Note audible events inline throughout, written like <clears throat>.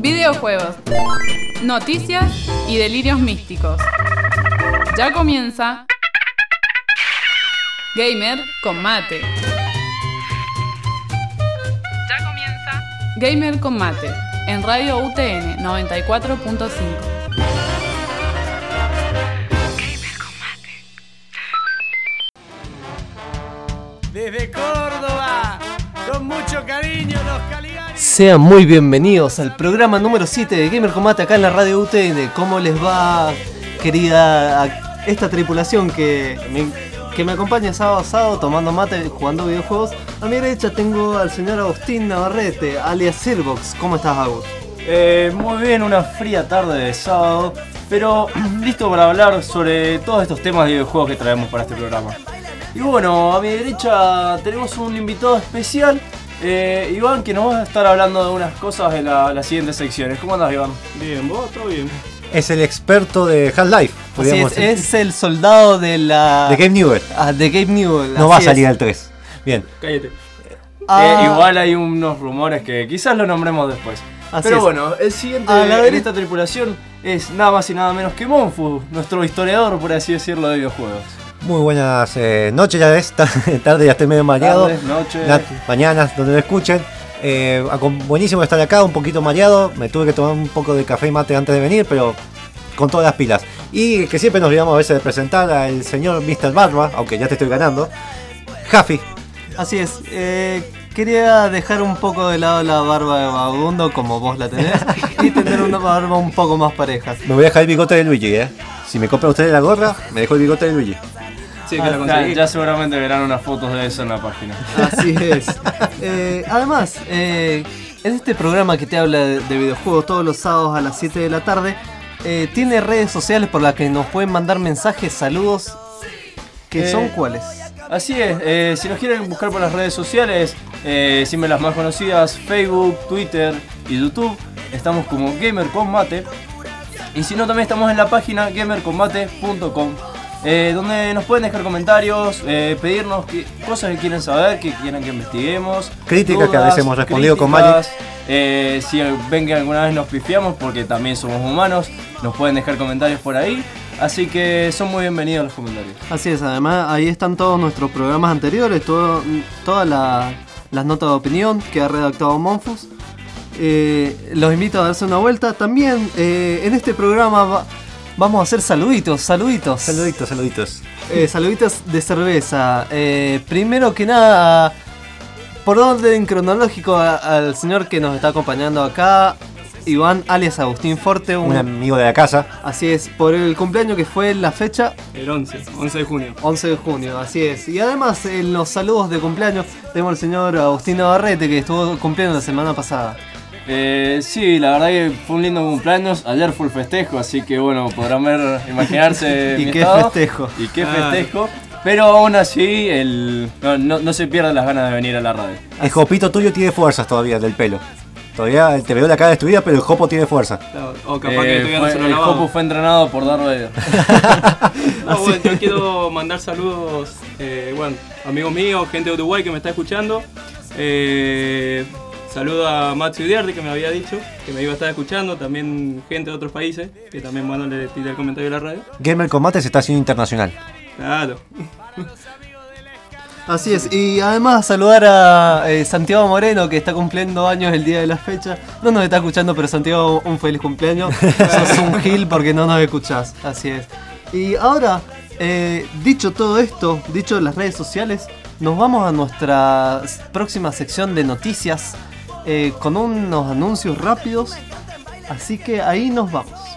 Videojuegos, noticias y delirios místicos. Ya comienza Gamer con Mate. Ya comienza Gamer con Mate en Radio UTN 94.5. Sean muy bienvenidos al programa número 7 de Gamer Combate acá en la radio UTN. ¿Cómo les va, querida esta tripulación que me, que me acompaña sábado a sábado tomando mate, jugando videojuegos? A mi derecha tengo al señor Agustín Navarrete, alias Sirbox. ¿Cómo estás, Agus? Eh, muy bien, una fría tarde de sábado, pero <clears throat> listo para hablar sobre todos estos temas de videojuegos que traemos para este programa. Y bueno, a mi derecha tenemos un invitado especial, eh, Iván, que nos va a estar hablando de unas cosas de la- las siguientes secciones. ¿Cómo andas, Iván? Bien, vos, todo bien. Es el experto de Half-Life, podríamos es, decir. es el soldado de la... de Game Newell. Ah, de Gabe Newell. No va a salir es. al 3. Bien. Cállate. Ah, Eh, igual hay unos rumores que quizás lo nombremos después. Así Pero es. bueno, el siguiente A la en derecha- esta tripulación es nada más y nada menos que Monfu, nuestro historiador, por así decirlo, de videojuegos. Muy buenas eh, noches ya es, ta- <laughs> tarde ya estoy medio mareado. Tardes, noches. Na- mañanas, donde lo escuchen. Eh, buenísimo estar acá, un poquito mareado. Me tuve que tomar un poco de café y mate antes de venir, pero con todas las pilas. Y que siempre nos olvidamos a veces de presentar al señor Mr. Barba, aunque ya te estoy ganando. Jafi, Así es. eh, quería dejar un poco de lado la barba de vagabundo como vos la tenés <laughs> y tener una barba un poco más pareja. me voy a dejar el bigote de Luigi, eh. Si me compra usted la gorra, me dejo el bigote de Luigi. Sí, que Ah, la Ya, conseguí. ya seguramente verán unas fotos de eso en la página. Así es. Eh, además, eh, en este programa que te habla de, de videojuegos todos los sábados a las 7 de la tarde, eh, tiene redes sociales por las que nos pueden mandar mensajes, saludos, que son cuáles. Así es, si nos quieren buscar por las redes sociales, siempre las más conocidas, Facebook, Twitter y YouTube, estamos como Gamer con Mate. Y si no, también estamos en la página gamercombate.com, eh, donde nos pueden dejar comentarios, eh, pedirnos cosas que quieren saber, que quieren que investiguemos. Críticas que a veces hemos respondido con críticas, eh, si ven que alguna vez nos pifiamos, porque también somos humanos, nos pueden dejar comentarios por ahí. Así que son muy bienvenidos los comentarios. Así es, además ahí están todos nuestros programas anteriores, todo- todas la- las notas de opinión que ha redactado Monfus. Eh, los invito a darse una vuelta. También eh, en este programa va- vamos a hacer saluditos, saluditos. Saluditos, saluditos. Eh, saluditos de cerveza. Eh, primero que nada, por orden cronológico a- al señor que nos está acompañando acá, Iván alias Agustín Forte. un- Un amigo de la casa. así es, por el cumpleaños que fue la fecha El 11, 11 de junio. 11 de junio, así es. Y además en los saludos de cumpleaños tenemos al señor Agustín Navarrete que estuvo cumpliendo la semana pasada. Eh, sí, la verdad que fue un lindo cumpleaños. Ayer fue el festejo, así que bueno, podrán ver, imaginarse. <laughs> Y mi qué estado. festejo. Y qué festejo. Pero aún así, el, no, no, no se pierdan las ganas de venir a la radio. El jopito tuyo tiene fuerzas todavía del pelo. Todavía te veo la cara destruida, pero el jopo tiene fuerza. O capaz que Eh, todavía fue- no el lavado. Jopu fue entrenado por Darth Vader. <laughs> No, bueno, yo quiero mandar saludos, eh, bueno, amigos míos, gente de Uruguay que me está escuchando. Eh, saludo a Max Udiarte que me había dicho que me iba a estar escuchando. También gente de otros países que también, bueno, le tiré el comentario a la radio. Gamer Combate se está haciendo internacional. Claro. <laughs> Así es, y además saludar a eh, Santiago Moreno que está cumpliendo años el día de la fecha. No nos está escuchando, pero Santiago, un feliz cumpleaños. <laughs> Sos un gil porque no nos escuchás, así es. Y ahora, eh, dicho todo esto, dicho las redes sociales, nos vamos a nuestra próxima sección de noticias eh, con unos anuncios rápidos. Así que ahí nos vamos.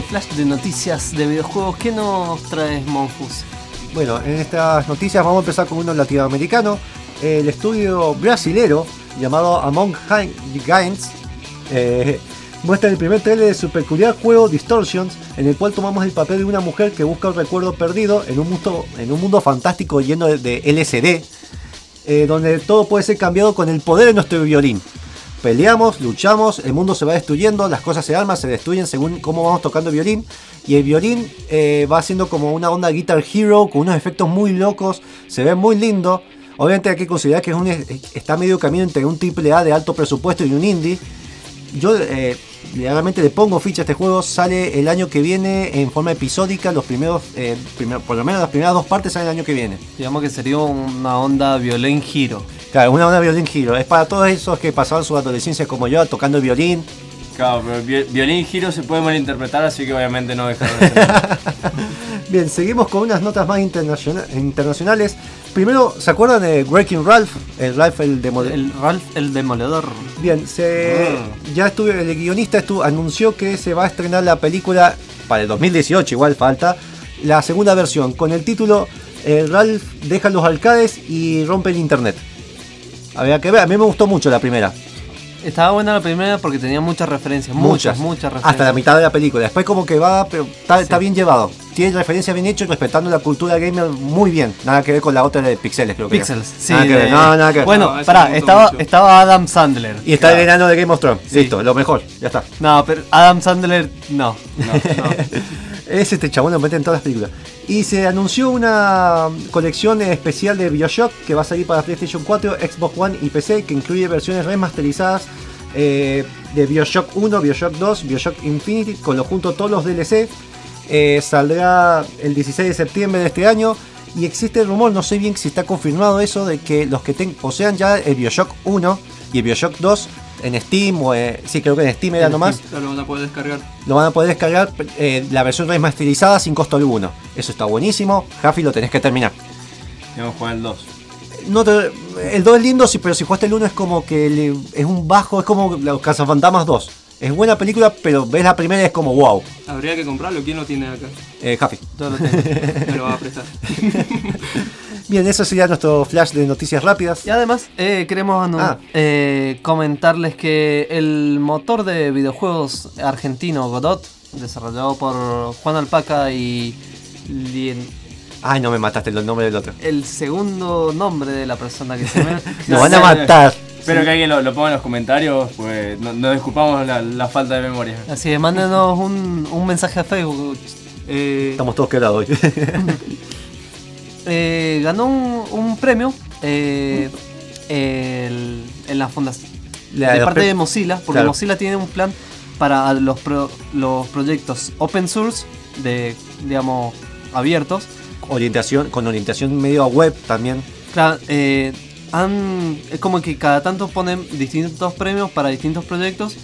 Este flash de noticias de videojuegos, ¿qué nos traes, Monfus? Bueno, en estas noticias vamos a empezar con uno latinoamericano. El estudio brasilero llamado Among Giants eh, <laughs> muestra el primer trailer de su peculiar juego Distortions, en el cual tomamos el papel de una mujer que busca un recuerdo perdido en un mundo, en un mundo fantástico lleno de, de LSD, eh, donde todo puede ser cambiado con el poder de nuestro violín. Peleamos, luchamos, el mundo se va destruyendo, las cosas se arman, se destruyen según cómo vamos tocando el violín. Y el violín eh, va haciendo como una onda Guitar Hero con unos efectos muy locos, se ve muy lindo. Obviamente hay que considerar que es un, está medio camino entre un triple A de alto presupuesto y un indie. Yo eh, realmente le pongo ficha a este juego, sale el año que viene en forma episódica, los primeros, eh, primer- por lo menos las primeras dos partes salen el año que viene. Digamos que sería una onda violín giro. Claro, una onda violín giro. Es para todos esos que pasaron su adolescencia como yo, tocando el violín. Claro, pero violín giro se puede malinterpretar, así que obviamente no dejaron de ser. <laughs> Bien, seguimos con unas notas más internaciona- internacionales. Primero, ¿se acuerdan de Breaking Ralph? El Ralph el de El Ralph el Demoledor. Bien, se, Ah. ya estuve, el guionista estuvo, anunció que se va a estrenar la película para el 2018, igual falta, la segunda versión, con el título eh, Ralph deja los arcades y rompe el internet. Había que ver, a mí me gustó mucho la primera. Estaba buena la primera porque tenía muchas referencias. Muchas, muchas, referencias. Hasta la mitad de la película. Después como que va, pero está, Sí. está bien llevado. Tiene referencias bien hechas, respetando la cultura gamer muy bien. Nada que ver con la otra de Pixeles, creo que era. Pixels, sí. Nada que ver, no, nada que ver. Bueno, No, pará, estaba, mucho. estaba Adam Sandler. Y está el enano de Game of Thrones. Sí. Listo, lo mejor. Ya está. No, pero Adam Sandler no. <laughs> Es este chabón, lo mete en todas las películas. Y se anunció una colección especial de Bioshock que va a salir para PlayStation 4, Xbox One y PC, que incluye versiones remasterizadas eh, de Bioshock 1, Bioshock 2, Bioshock Infinity, con lo junto todos los DLC. Eh, saldrá el 16 de septiembre de este año. Y existe el rumor, no sé bien si está confirmado eso, de que los que ten- posean ya el Bioshock 1 y el Bioshock 2 en Steam, o eh, sí, creo que en Steam era En nomás, Ya lo van a poder descargar. lo van a poder descargar eh, la versión remasterizada sin costo alguno. Eso está buenísimo. Jafi lo tenés que terminar. Tenemos que jugar el 2. No te- el 2 es lindo, sí, pero si jugaste el 1 es como que le- es un bajo, es como los Cazafantasmas 2. Es buena película, pero ves la primera y es como wow. Habría que comprarlo. ¿Quién lo tiene acá? Eh, Jafi. Todo lo tengo. Me lo va a prestar. <laughs> Bien, eso sería nuestro flash de noticias rápidas. Y además, eh, queremos anu- Ah. eh, comentarles que el motor de videojuegos argentino Godot, desarrollado por Juan Alpaca y Lien- Ay, no me mataste el nombre del otro. el segundo nombre de la persona que se <laughs> me... Nos van a matar. Espero que alguien lo, lo ponga en los comentarios, pues no- nos disculpamos la, la falta de memoria. Así que mándenos un, un mensaje a Facebook. Eh, Estamos todos quebrados hoy. <laughs> eh, ganó un, un premio eh, el- en la fundación La- de parte de Mozilla, porque Claro. Mozilla tiene un plan para los, pro- los proyectos open source, de digamos abiertos. orientación, con orientación medio a web también. Claro, eh, han, es como que cada tanto ponen distintos premios para distintos proyectos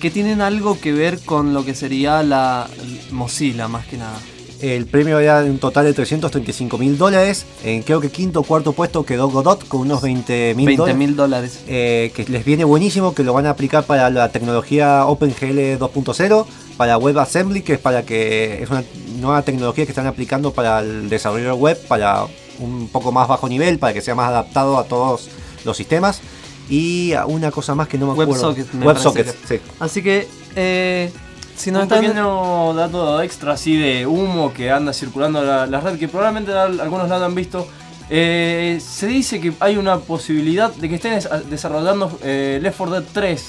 que tienen algo que ver con lo que sería la Mozilla, más que nada. El premio era un total de 335 mil dólares. En creo que quinto o cuarto puesto quedó Godot con unos 20 mil 20 dólares. mil dólares. eh, que les viene buenísimo, que lo van a aplicar para la tecnología OpenGL 2.0, para WebAssembly, que es para que es una nueva tecnología que están aplicando para el desarrollo web, para un poco más bajo nivel, para que sea más adaptado a todos los sistemas. Y a una cosa más que no me acuerdo. WebSocket, me parece WebSocket, sí. Así que, eh, si no un están... pequeño dato extra así de humo que anda circulando la, la red, que probablemente al- algunos la han visto. Eh, se dice que hay una posibilidad de que estén des- desarrollando eh, Left 4 Dead 3.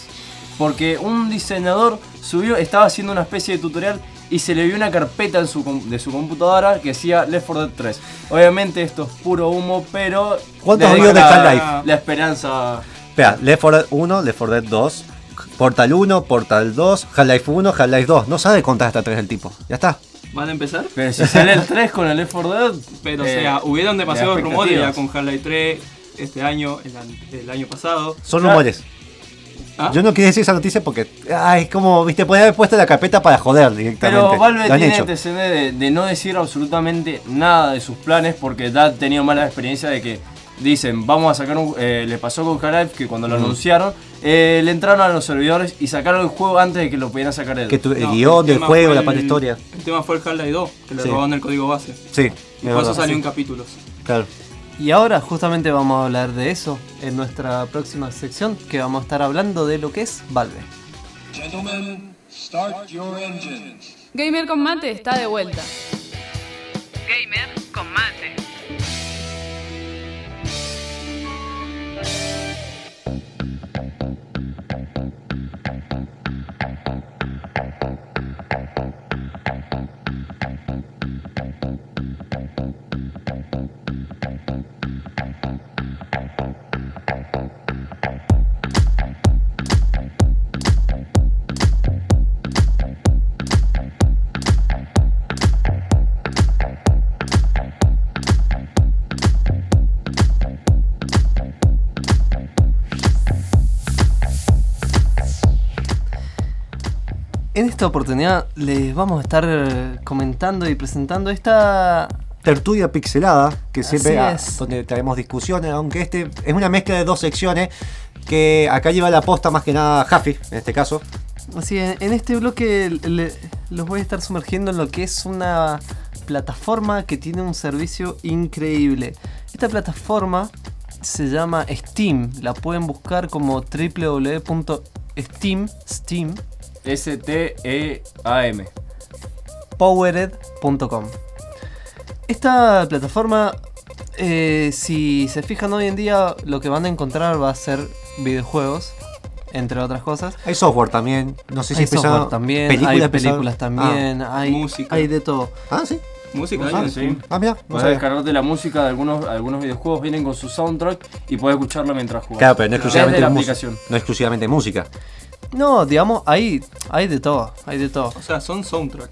Porque un diseñador subió, estaba haciendo una especie de tutorial y se le vio una carpeta en su, com- de su computadora que decía Left 4 Dead 3. Obviamente esto es puro humo, pero... ¿Cuántos videos de Half-Life? La esperanza... Espera, Left 4 Dead 1, Left 4 Dead 2, Portal 1, Portal 2, Half-Life 1, Half-Life 2. No sabe contar hasta 3 el tipo. Ya está. ¿Van a empezar? Pero si sale el 3 con el Left 4 Dead... Pero, eh, o sea, hubieron demasiados de rumores ya con Half-Life 3 este año, el, año pasado. Son Claro. ¿Ah? Yo no quería decir esa noticia porque es como, viste, podía haber puesto la carpeta para joder directamente. Pero Valve tiene hecho. de, de no decir absolutamente nada de sus planes porque ya ha tenido mala experiencia de que dicen, vamos a sacar un... eh, le pasó con Half-Life que cuando lo Mm. anunciaron, eh, le entraron a los servidores y sacaron el juego antes de que lo pudieran sacar él. Que tu- el No, guion del tema juego, fue la el- parte historia. El tema fue el Half-Life 2, que le Sí. robaron el código base. Sí, Y por eso salió sí. en capítulos. Claro. Y ahora justamente vamos a hablar de eso en nuestra próxima sección, que vamos a estar hablando de lo que es Valve. Gentlemen, start your engines. Gamer con mate está de vuelta. Gamer con mate. Esta oportunidad les vamos a estar eh, comentando y presentando esta... Tertulia pixelada, que siempre Así ah, donde traemos discusiones, aunque este es una mezcla de dos secciones que acá lleva la posta más que nada Jaffi, en este caso. Así, en en este bloque le- los voy a estar sumergiendo en lo que es una plataforma que tiene un servicio increíble. Esta plataforma se llama Steam, la pueden buscar como www.steam, Steam, S-T-E-A-M. powered.com. Esta plataforma, eh, si se fijan hoy en día, lo que van a encontrar va a ser videojuegos, entre otras cosas. Hay software también, no sé si Hay software también, películas hay películas también, hay, música. hay de todo. Ah, ah, sí. Música, Ah, sí. Ah, mira, no Puedes descargarte la música de algunos, algunos videojuegos, vienen con su soundtrack y puedes escucharlo mientras juegas. Claro, pero no exclusivamente, la aplicación. no exclusivamente música. No, digamos, hay, hay de todo, hay de todo. O sea, son soundtrack.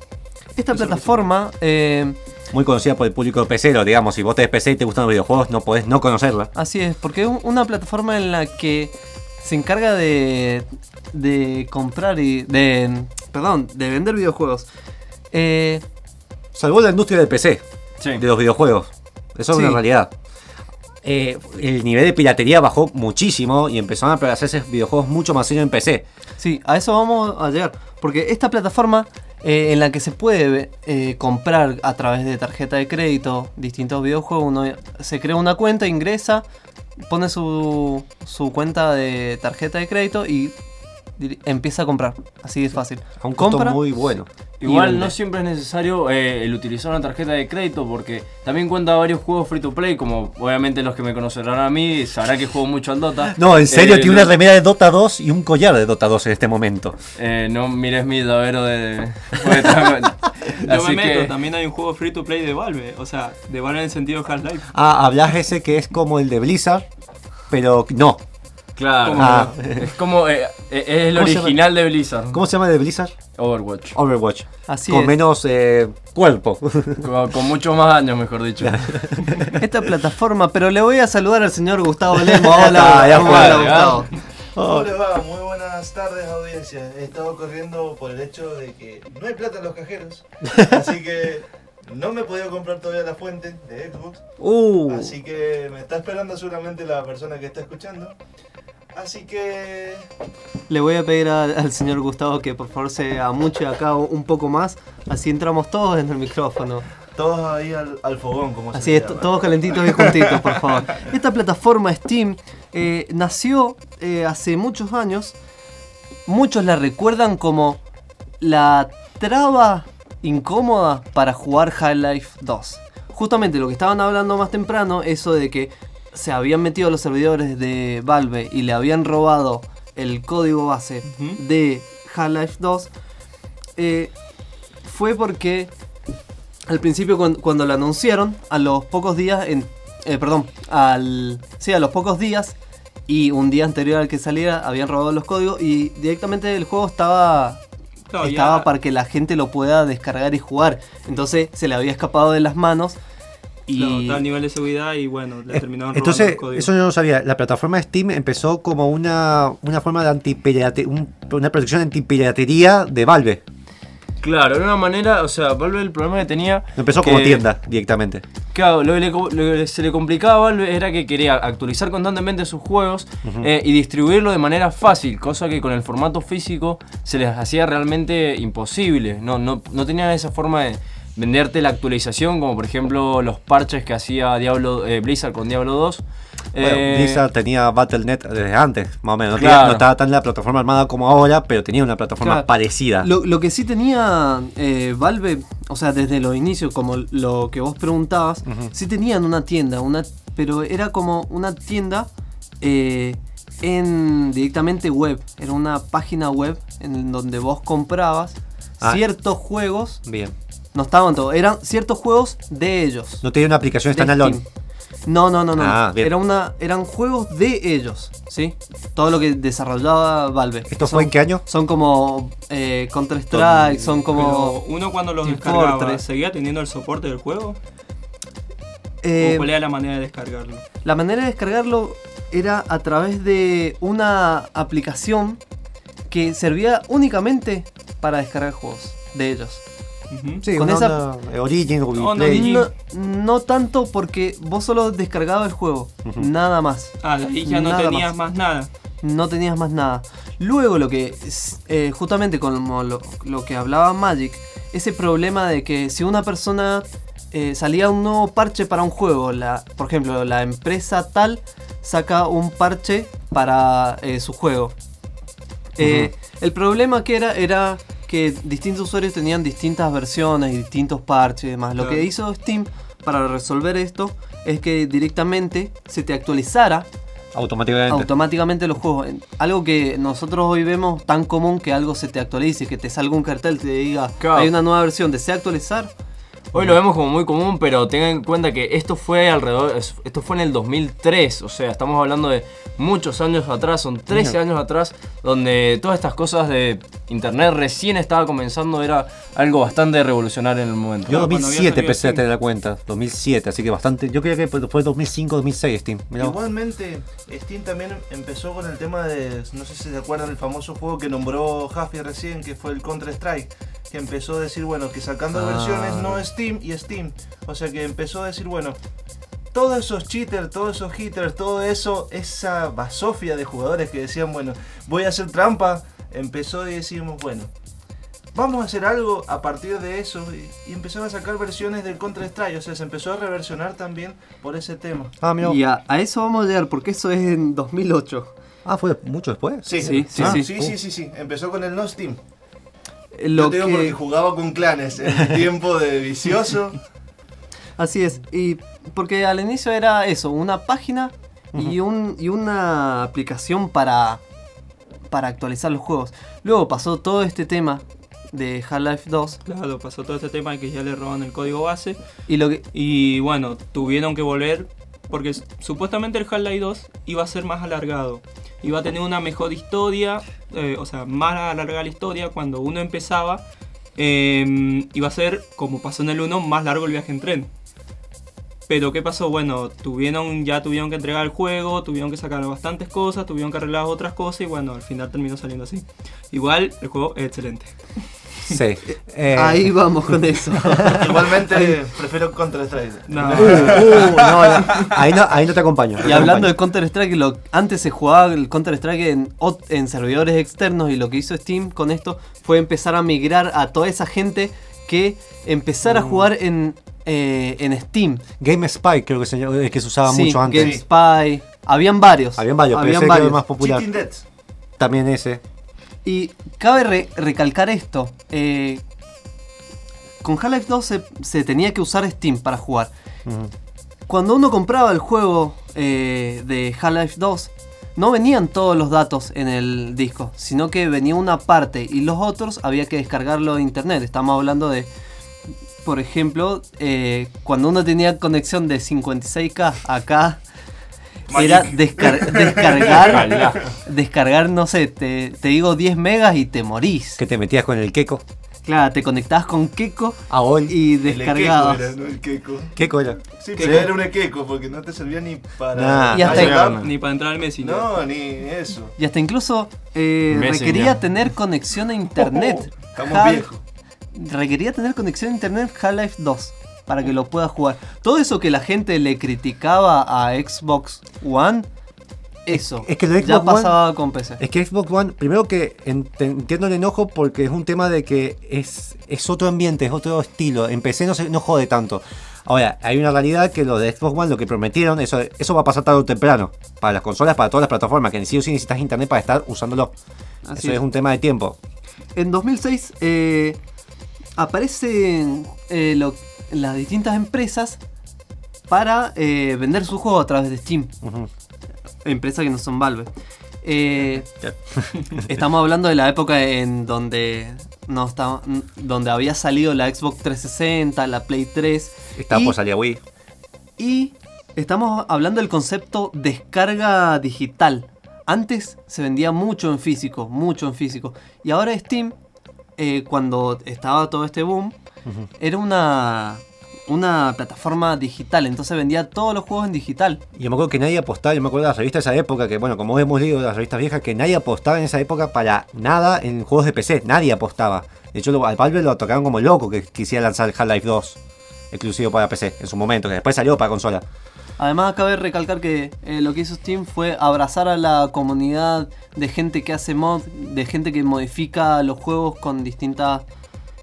Esta Eso plataforma, eh, Muy conocida por el público PC, digamos, si vos tenés PC y te gustan los videojuegos, no podés no conocerla. así es, porque es un- una plataforma en la que se encarga de, de comprar y de, perdón, de vender videojuegos. Eh, Salvó la industria del PC, Sí. de los videojuegos. Eso es una realidad. Eh, el nivel de piratería bajó muchísimo y empezaron a hacerse videojuegos mucho más serios en PC. Sí, a eso vamos a llegar. Porque esta plataforma eh, en la que se puede eh, comprar a través de tarjeta de crédito distintos videojuegos, uno se crea una cuenta, ingresa, pone su, su cuenta de tarjeta de crédito y empieza a comprar. Así de fácil. A un costo Compra, muy bueno. Igual no siempre es necesario eh, el utilizar una tarjeta de crédito porque también cuenta varios juegos free to play, como obviamente los que me conocerán a mí sabrán que juego mucho al Dota. No, en serio, Eh, tiene una remera de Dota 2 y un collar de Dota 2 en este momento. Eh, no mires mi llavero de... <laughs> <laughs> tan- Yo Así me meto, que- también hay un juego free to play de Valve. O sea, de Valve en el sentido de Half-Life. Ah, hablas ese que es como el de Blizzard, pero no. Claro, Ah. es como eh, eh, es el original de Blizzard, ¿Cómo se llama de Blizzard? Overwatch. Overwatch. Así con es. menos eh, cuerpo. Con, con muchos más años, mejor dicho. <laughs> Esta plataforma, pero le voy a saludar al señor Gustavo Lemo. Hola, Ah, ya ¿cómo fue, ya. Gustavo? ¿Cómo les va? Muy buenas tardes audiencia. He estado corriendo por el hecho de que no hay plata en los cajeros. Así que no me he podido comprar todavía la fuente de Xbox. Uh, Así que me está esperando seguramente la persona que está escuchando. Así que Le voy a pedir a- al señor Gustavo que por favor se amuche acá un poco más. Así entramos todos en el micrófono. todos ahí al, al fogón, como se Así es, llama. to- todos calentitos y juntitos, por favor. Esta plataforma Steam eh, nació eh, hace muchos años. Muchos la recuerdan como la traba incómoda para jugar Half-Life 2. Justamente lo que estaban hablando más temprano, eso de que se habían metido a los servidores de Valve y le habían robado el código base de Half-Life 2, eh, fue porque al principio cuan- cuando, lo anunciaron, a los pocos días, en, eh, perdón, al, sí, a los pocos días y un día anterior al que saliera habían robado los códigos y directamente el juego estaba Claro, ya- estaba para que la gente lo pueda descargar y jugar. Entonces se le había escapado de las manos y Claro, está al nivel de seguridad y bueno, le Eh, terminaron robando Entonces, el código. eso yo no sabía. La plataforma Steam empezó como una, una forma de antipirate, un- una protección antipiratería de Valve. Claro, era una manera, o sea, Valve el problema que tenía. Empezó que- como tienda directamente. Claro, lo que, le co- lo que se le complicaba a Valve era que quería actualizar constantemente sus juegos eh, y distribuirlo de manera fácil, cosa que con el formato físico se les hacía realmente imposible. No, no, no tenían esa forma de venderte la actualización, como por ejemplo los parches que hacía Diablo, eh, Blizzard con Diablo 2. Bueno, Eh, Blizzard tenía Battle.net desde antes, más o menos. No, Claro. tenía- no estaba tan la plataforma armada como ahora, pero tenía una plataforma Claro. parecida. Lo, lo que sí tenía eh, Valve, o sea, desde los inicios, como lo que vos preguntabas, sí tenían una tienda, una, pero era como una tienda eh, en directamente web. Era una página web en donde vos comprabas Ah. ciertos juegos. Bien. No estaban todos, eran ciertos juegos de ellos. No tenía una aplicación standalone. No, no, no, no. Ah, bien. Era una, eran juegos de ellos, ¿sí? Todo lo que desarrollaba Valve. ¿Esto Son- fue en qué año? Son como eh, Counter Strike, son Pero como. uno cuando los descargaba, Fortress. ¿seguía teniendo el soporte del juego? eh, ¿O cuál era la manera de descargarlo? la manera de descargarlo era a través de una aplicación que servía únicamente para descargar juegos de ellos. Sí, Con esa- eh, Origin, No, tanto porque vos solo descargabas el juego, nada más. Ah, ahí ya no Nada tenías más. más nada. no tenías más nada. Luego lo que, eh, justamente como lo, lo que hablaba Magic, ese problema de que si una persona eh, salía un nuevo parche para un juego, la, por ejemplo, la empresa tal saca un parche para eh, su juego. Eh, El problema que era era que distintos usuarios tenían distintas versiones y distintos parches y demás. Lo Claro. que hizo Steam para resolver esto es que directamente se te actualizara Automáticamente. automáticamente los juegos. Algo que nosotros hoy vemos tan común que algo se te actualice, que te salga un cartel te diga Claro. hay una nueva versión, ¿desea actualizar? Hoy lo vemos como muy común, pero tengan en cuenta que esto fue alrededor, es- esto fue en el 2003, o sea, estamos hablando de muchos años atrás, son 13 años atrás, donde todas estas cosas de internet recién estaba comenzando, era algo bastante revolucionario en el momento. Yo Ah, cuando había 2007 salido empecé a tener la cuenta. 2007, así que bastante. Yo creía que fue 2005, 2006 Steam. Mirá. Igualmente, Steam también empezó con el tema de, no sé si se acuerdan del famoso juego que nombró Jaffe recién, que fue el Counter Strike, que empezó a decir, bueno, que sacando Ah. versiones no Steam y Steam. O sea que empezó a decir, bueno, todos esos cheaters, todos esos hitters, todo eso, esa basofia de jugadores que decían, bueno, voy a hacer trampa, empezó y decimos, bueno, vamos a hacer algo a partir de eso y, y empezaron a sacar versiones del Counter Strike, o sea, se empezó a reversionar también por ese tema. Ah, vos. Y a, a eso vamos a llegar, porque eso es en 2008. Ah, fue mucho después. Sí, Sí, sí, Ah, sí. sí, sí, sí, sí. Empezó con el No Steam. Lo Yo te digo porque que, jugaba con clanes en el tiempo de vicioso. <laughs> así es, y porque al inicio era eso, una página y, un, y una aplicación para, para actualizar los juegos. Luego pasó todo este tema de Half-Life 2 Claro, pasó todo este tema de que ya le roban el código base. y lo que... Y bueno, tuvieron que volver porque supuestamente el Half-Life 2 iba a ser más alargado. Iba a tener una mejor historia, eh, o sea, más alargada la historia. Cuando uno empezaba, eh, iba a ser, como pasó en el 1, más largo el viaje en tren. Pero ¿qué pasó? Bueno, tuvieron, ya tuvieron que entregar el juego, tuvieron que sacar bastantes cosas, tuvieron que arreglar otras cosas y bueno, al final terminó saliendo así. Igual, el juego es excelente. Sí. Eh, Ahí vamos con eso. <laughs> Igualmente prefiero Counter Strike. No. <laughs> uh, uh, no, no, ahí, no, ahí no te acompaño. no Y te hablando de acompaño. Counter Strike, lo, antes se jugaba el Counter Strike en, servidores externos y lo que hizo Steam con esto fue empezar a migrar a toda esa gente que empezar a Mm. jugar en, eh, en Steam. Game Spy creo que se, eh, que se usaba Sí, mucho antes. GameSpy. Habían varios. Habían varios, pero ese habían que varios. es más popular. También ese. Y cabe re- recalcar esto. eh, con Half-Life 2 se, se tenía que usar Steam para jugar. Cuando uno compraba el juego eh, de Half-Life 2, no venían todos los datos en el disco, sino que venía una parte y los otros había que descargarlo de internet. Estamos hablando de, por ejemplo, eh, cuando uno tenía conexión de 56K acá, era descar- <laughs> descargar, descargar, no sé, te, te digo 10 megas y te morís. Que te metías con el Keko. Claro, te conectabas con Keko Ah, y El descargabas. Ekeko era, no el Keko. Keko era. Sí, pero era un Ekeko porque no te servía ni para. Nah. Y hasta- ayudar. Ni para entrar al Messenger. No, ni eso. Y hasta incluso eh, requería tener conexión a internet. Estamos Hal- viejos. Requería tener conexión a internet Half-Life 2. Para que lo puedas jugar. Todo eso que la gente le criticaba a Xbox One, eso es que lo ya Xbox One- pasaba con PC. Es que Xbox One, primero que ent- entiendo el enojo porque es un tema de que es, es otro ambiente, es otro estilo. En PC no, se, no jode tanto. Ahora, hay una realidad que los de Xbox One, lo que prometieron, eso, eso va a pasar tarde o temprano. Para las consolas, para todas las plataformas, que sí o sí necesitas internet para estar usándolo. Así eso es. es un tema de tiempo. En 2006 eh, aparecen eh, lo- las distintas empresas para eh, vender su juego a través de Steam. Empresas que no son Valve. Eh, <laughs> estamos hablando de la época en donde no estaba, donde había salido la Xbox 360, la Play 3 Está y, por salir Wii. y estamos hablando del concepto descarga digital. Antes se vendía mucho en físico, mucho en físico. Y ahora Steam, eh, cuando estaba todo este boom, era una, una plataforma digital. Entonces vendía todos los juegos en digital. Yo me acuerdo que nadie apostaba, yo me acuerdo de las revistas de esa época, que bueno, como hemos leído las revistas viejas, que nadie apostaba en esa época para nada en juegos de PC, nadie apostaba. De hecho, al Valve lo tocaron como loco que quisiera lanzar Half-Life 2, exclusivo para PC, en su momento, que después salió para consola. Además, cabe recalcar que eh, lo que hizo Steam fue abrazar a la comunidad de gente que hace mod, de gente que modifica los juegos con distintas,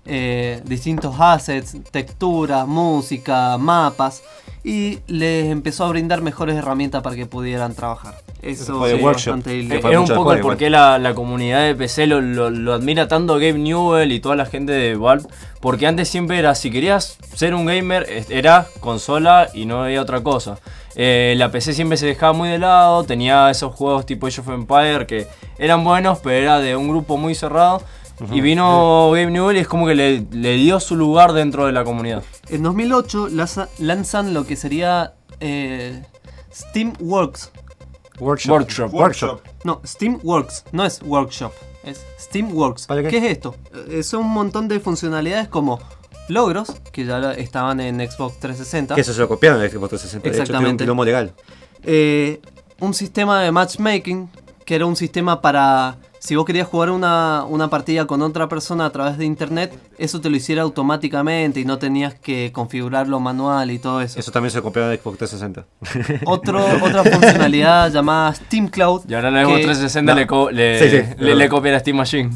eh, distintos assets, texturas, música, mapas. Y les empezó a brindar mejores herramientas para que pudieran trabajar. Eso fue es workshop. bastante fue Es un poco el por qué la, la comunidad de PC lo, lo- lo admira tanto Gabe Newell y toda la gente de Valve. Porque antes siempre era, si querías ser un gamer, es- era consola y no había otra cosa. Eh, la PC siempre se dejaba muy de lado, tenía esos juegos tipo Age of Empire que eran buenos, pero era de un grupo muy cerrado. Y vino Gabe Newell y es como que le, le dio su lugar dentro de la comunidad. En 2008 laza- lanzan lo que sería eh, Steamworks. Workshop. Workshop. Workshop. No, Steamworks, no es Workshop, es Steamworks. ¿Para qué? qué? es esto? Eh, son un montón de funcionalidades como logros, que ya estaban en Xbox 360. Que eso se lo copiaron en Xbox 360. De hecho, tiene un Exactamente. quilombo legal. Eh, un sistema de matchmaking, que era un sistema para, si vos querías jugar una, una partida con otra persona a través de internet, eso te lo hiciera automáticamente y no tenías que configurarlo manual y todo eso. Eso también se en el Xbox 360. <laughs> Otro, <laughs> otra funcionalidad llamada Steam Cloud. Y ahora la Xbox que- 360 no. le, co- le, Sí, sí, le- verdad. le copia la Steam Machine.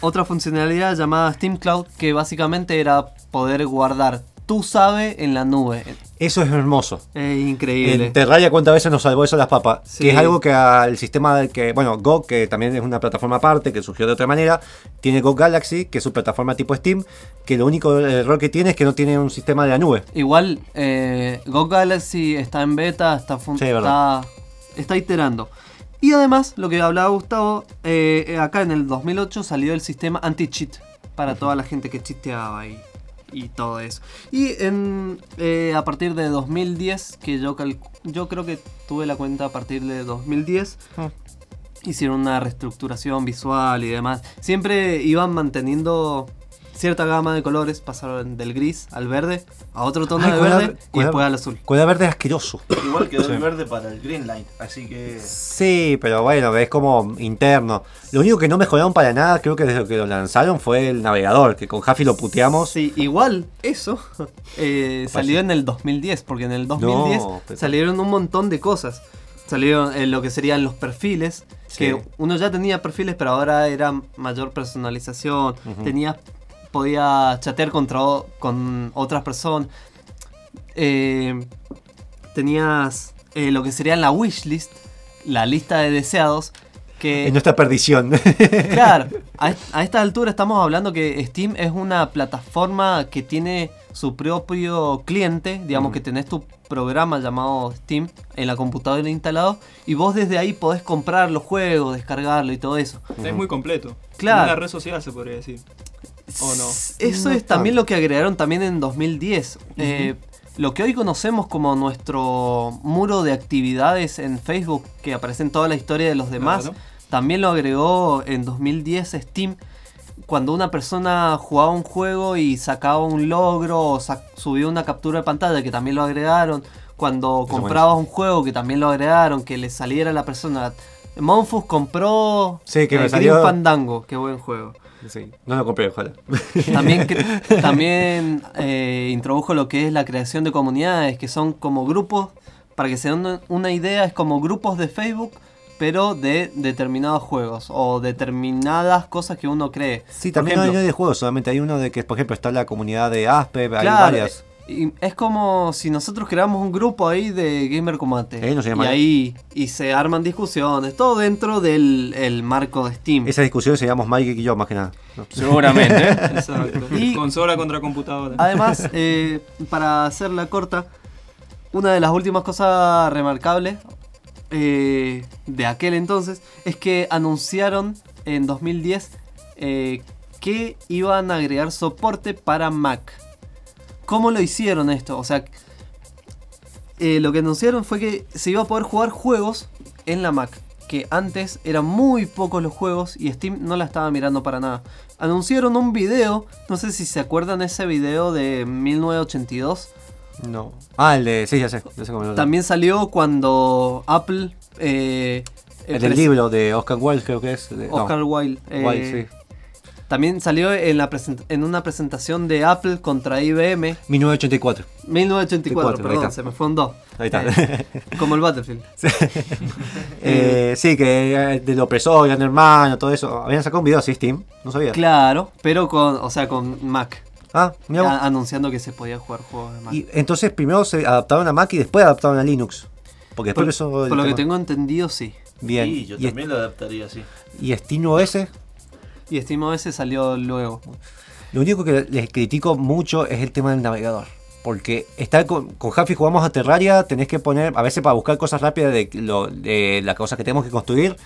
Otra funcionalidad llamada Steam Cloud que básicamente era poder guardar tu sabe en la nube. Eso es hermoso. Es increíble. En Terraria cuántas veces nos salvó eso las papas. Sí. Que es algo que al sistema del que, bueno, Go, que también es una plataforma aparte, que surgió de otra manera, tiene Go Galaxy, que es su plataforma tipo Steam, que lo único error que tiene es que no tiene un sistema de la nube. Igual, eh, Go Galaxy está en beta, está, fun- Sí, está, está iterando. Y además, lo que hablaba Gustavo, eh, acá en el 2008 salió el sistema anti-cheat para toda la gente que chiteaba y, y todo eso. Y en, eh, a partir de 2010, que yo, yo creo que tuve la cuenta a partir de 2010, hicieron una reestructuración visual y demás. Siempre iban manteniendo cierta gama de colores, pasaron del gris al verde, a otro tono Ay, de verde y después al azul. Cuida verde es asqueroso. Igual quedó el verde para el green light, así que Sí, pero bueno, es como interno. Lo único que no mejoraron para nada, creo que desde que lo lanzaron, fue el navegador, que con Jaffi lo puteamos. Sí, igual eso <laughs> eh, salió en el 2010, porque en el 2010 No, pero- salieron un montón de cosas. Salieron eh, lo que serían los perfiles, que uno ya tenía perfiles, pero ahora era mayor personalización. Tenías, podía chatear contra, con otras personas. Eh, tenías eh, lo que sería la wishlist, la lista de deseados. Que En nuestra perdición. <laughs> Claro, <laughs> a, a esta altura estamos hablando que Steam es una plataforma que tiene su propio cliente, digamos que tenés tu programa llamado Steam en la computadora instalado y vos desde ahí podés comprar los juegos, descargarlo y todo eso. Es muy completo. Claro. Una red social se podría decir. ¿O no? Eso No es también lo que agregaron también en 2010. Eh, lo que hoy conocemos como nuestro muro de actividades en Facebook, que aparece en toda la historia de los demás, Claro. también lo agregó en 2010 Steam. Cuando una persona jugaba un juego y sacaba un logro o subía una captura de pantalla, que también lo agregaron. Cuando Eso comprabas un juego, que también lo agregaron, que le saliera a la persona. Monfus compró Sí, que me eh, salió- Grim Fandango, qué buen juego. Sí, no lo compré, ojalá. <laughs> También, también eh, introdujo lo que es la creación de comunidades, que son como grupos, para que se den una- idea, es como grupos de Facebook, pero de determinados juegos o determinadas cosas que uno cree. Sí, también no ejemplo, hay de juegos, solamente hay uno de que, por ejemplo, está la comunidad de Aspe, hay varias. Y es como si nosotros creamos un grupo ahí de Gamer Combate. Ahí no se llama- y ahí y se arman discusiones, todo dentro del el marco de Steam. Esa discusión se llama Mike y yo, más que nada. ¿no? Seguramente. <laughs> Exacto. Y- Consola contra computadora. Además, eh, para hacerla corta, una de las últimas cosas remarcables eh, de aquel entonces es que anunciaron en 2010 eh, que iban a agregar soporte para Mac. ¿Cómo lo hicieron esto? O sea, eh, lo que anunciaron fue que se iba a poder jugar juegos en la Mac. Que antes eran muy pocos los juegos y Steam no la estaba mirando para nada. Anunciaron un video, no sé si se acuerdan ese video de 1982. No. Ah, el de. Sí, ya sé. ya sé cómo lo- También salió cuando Apple... eh, El del libro de Oscar Wilde, creo que es. de- no, Oscar Wilde. eh, Wilde, sí. También salió en, la present- en una presentación de Apple contra IBM. 1984. 1984, ahí perdón, está. se me fue un 2. Ahí está. como el Battlefield. <laughs> Eh, sí, que eh, del opresor, gran hermano, todo eso. Habían sacado un video así, Steam. No sabía. Claro, pero con, o sea, con Mac. Ah, mira anunciando que se podía jugar juegos de Mac. Y entonces primero se adaptaron a Mac y después adaptaron a Linux. Porque después por, eso. por lo que tengo entendido, sí. Bien. Sí, yo y, también lo adaptaría así. y Steam OS, Y Steam OS salió luego. lo único que les critico mucho es el tema del navegador. Porque está con, con Huffy jugamos a Terraria, tenés que poner, a veces para buscar cosas rápidas de, de las cosas que tenemos que construir.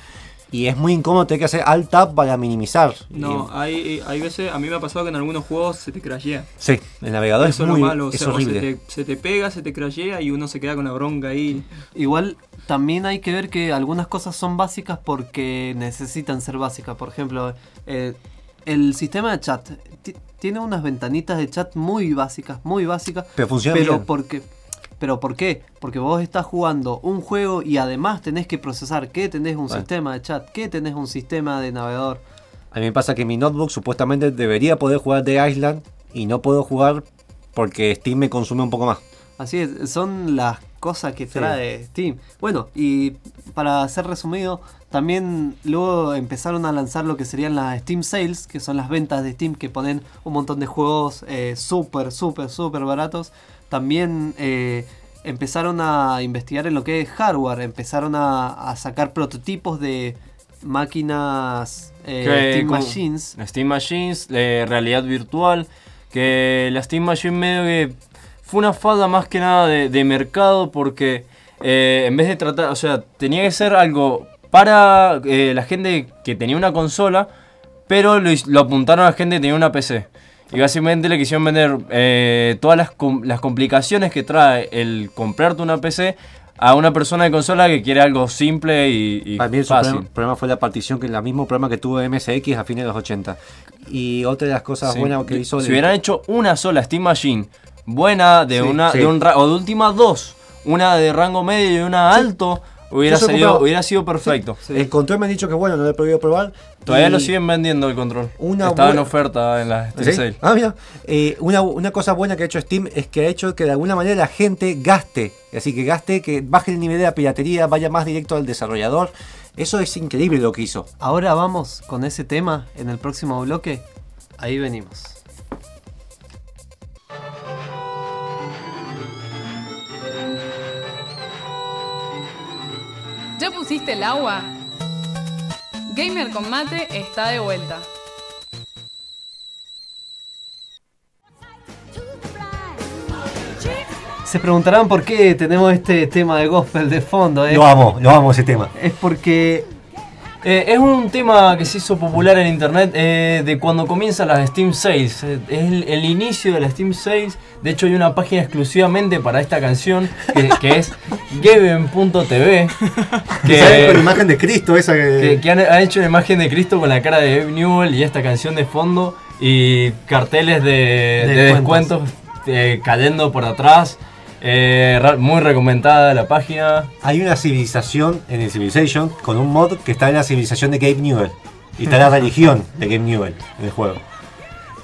Y es muy incómodo tener que hacer Alt Tab para minimizar. No, Y- hay, hay veces, a mí me ha pasado que en algunos juegos se te crashea. sí, el navegador Eso es es lo muy malo, o es sea, o horrible. se, te, se te pega, se te crashea y uno se queda con la bronca ahí. Igual también hay que ver que algunas cosas son básicas porque necesitan ser básicas. Por ejemplo, eh, el sistema de chat ti- tiene unas ventanitas de chat muy básicas, muy básicas. Pero funciona pero bien. porque pero ¿por qué? Porque vos estás jugando un juego y además tenés que procesar que tenés un Bueno. sistema de chat, que tenés un sistema de navegador. A mí me pasa que mi notebook supuestamente debería poder jugar de Island y no puedo jugar porque Steam me consume un poco más. Así es, son las cosas que Sí. trae Steam. Bueno, y para ser resumido, también luego empezaron a lanzar lo que serían las Steam Sales, que son las ventas de Steam que ponen un montón de juegos eh, súper, súper, súper baratos. También eh, empezaron a investigar en lo que es hardware, empezaron a, a sacar prototipos de máquinas eh, Steam Machines. Steam Machines, de realidad virtual. Que la Steam Machine medio que fue una falda más que nada de, de mercado porque eh, en vez de tratar, o sea, tenía que ser algo para eh, la gente que tenía una consola, pero lo apuntaron a la gente que tenía una PC. Y básicamente le quisieron vender eh, todas las, com- las complicaciones que trae el comprarte una PC a una persona de consola que quiere algo simple y, y Para mí el fácil. problema, problema fue la partición, que es el mismo problema que tuvo MSX a fines de los 80. Y otra de las cosas Sí. buenas que hizo... Si el- hubieran hecho una sola Steam Machine buena de Sí, una sí. de un o de última dos, una de rango medio y una alto, hubiera salido, comprado. hubiera sido perfecto. El control me han dicho que bueno, no lo he podido probar. Todavía lo siguen vendiendo el control. Una Estaba en oferta en la Steam ¿Sí? Sale. Ah, mira. Eh, una, una cosa buena que ha hecho Steam es que ha hecho que de alguna manera la gente gaste. Así que gaste, que baje el nivel de la piratería, vaya más directo al desarrollador. Eso es increíble lo que hizo. Ahora vamos con ese tema en el próximo bloque. Ahí venimos. ¿Ya pusiste el agua? Gamer con mate está de vuelta. Se preguntarán por qué tenemos este tema de gospel de fondo. ¿eh? Lo amo, lo amo ese tema. Es porque Eh, es un tema que se hizo popular en internet eh, de cuando comienzan las Steam Sales. Eh, es el, el inicio de las Steam Sales. De hecho, hay una página exclusivamente para esta canción que, que es <laughs> Geven.tv. Que con imagen de Cristo esa que... que, que han, han hecho una imagen de Cristo con la cara de Eve Newell y esta canción de fondo y carteles de, de descuentos. descuentos cayendo por atrás. Eh, muy recomendada la página. Hay una civilización en el Civilization con un mod que está en la civilización de Gabe Newell. Y está la religión de Game Newell en el juego.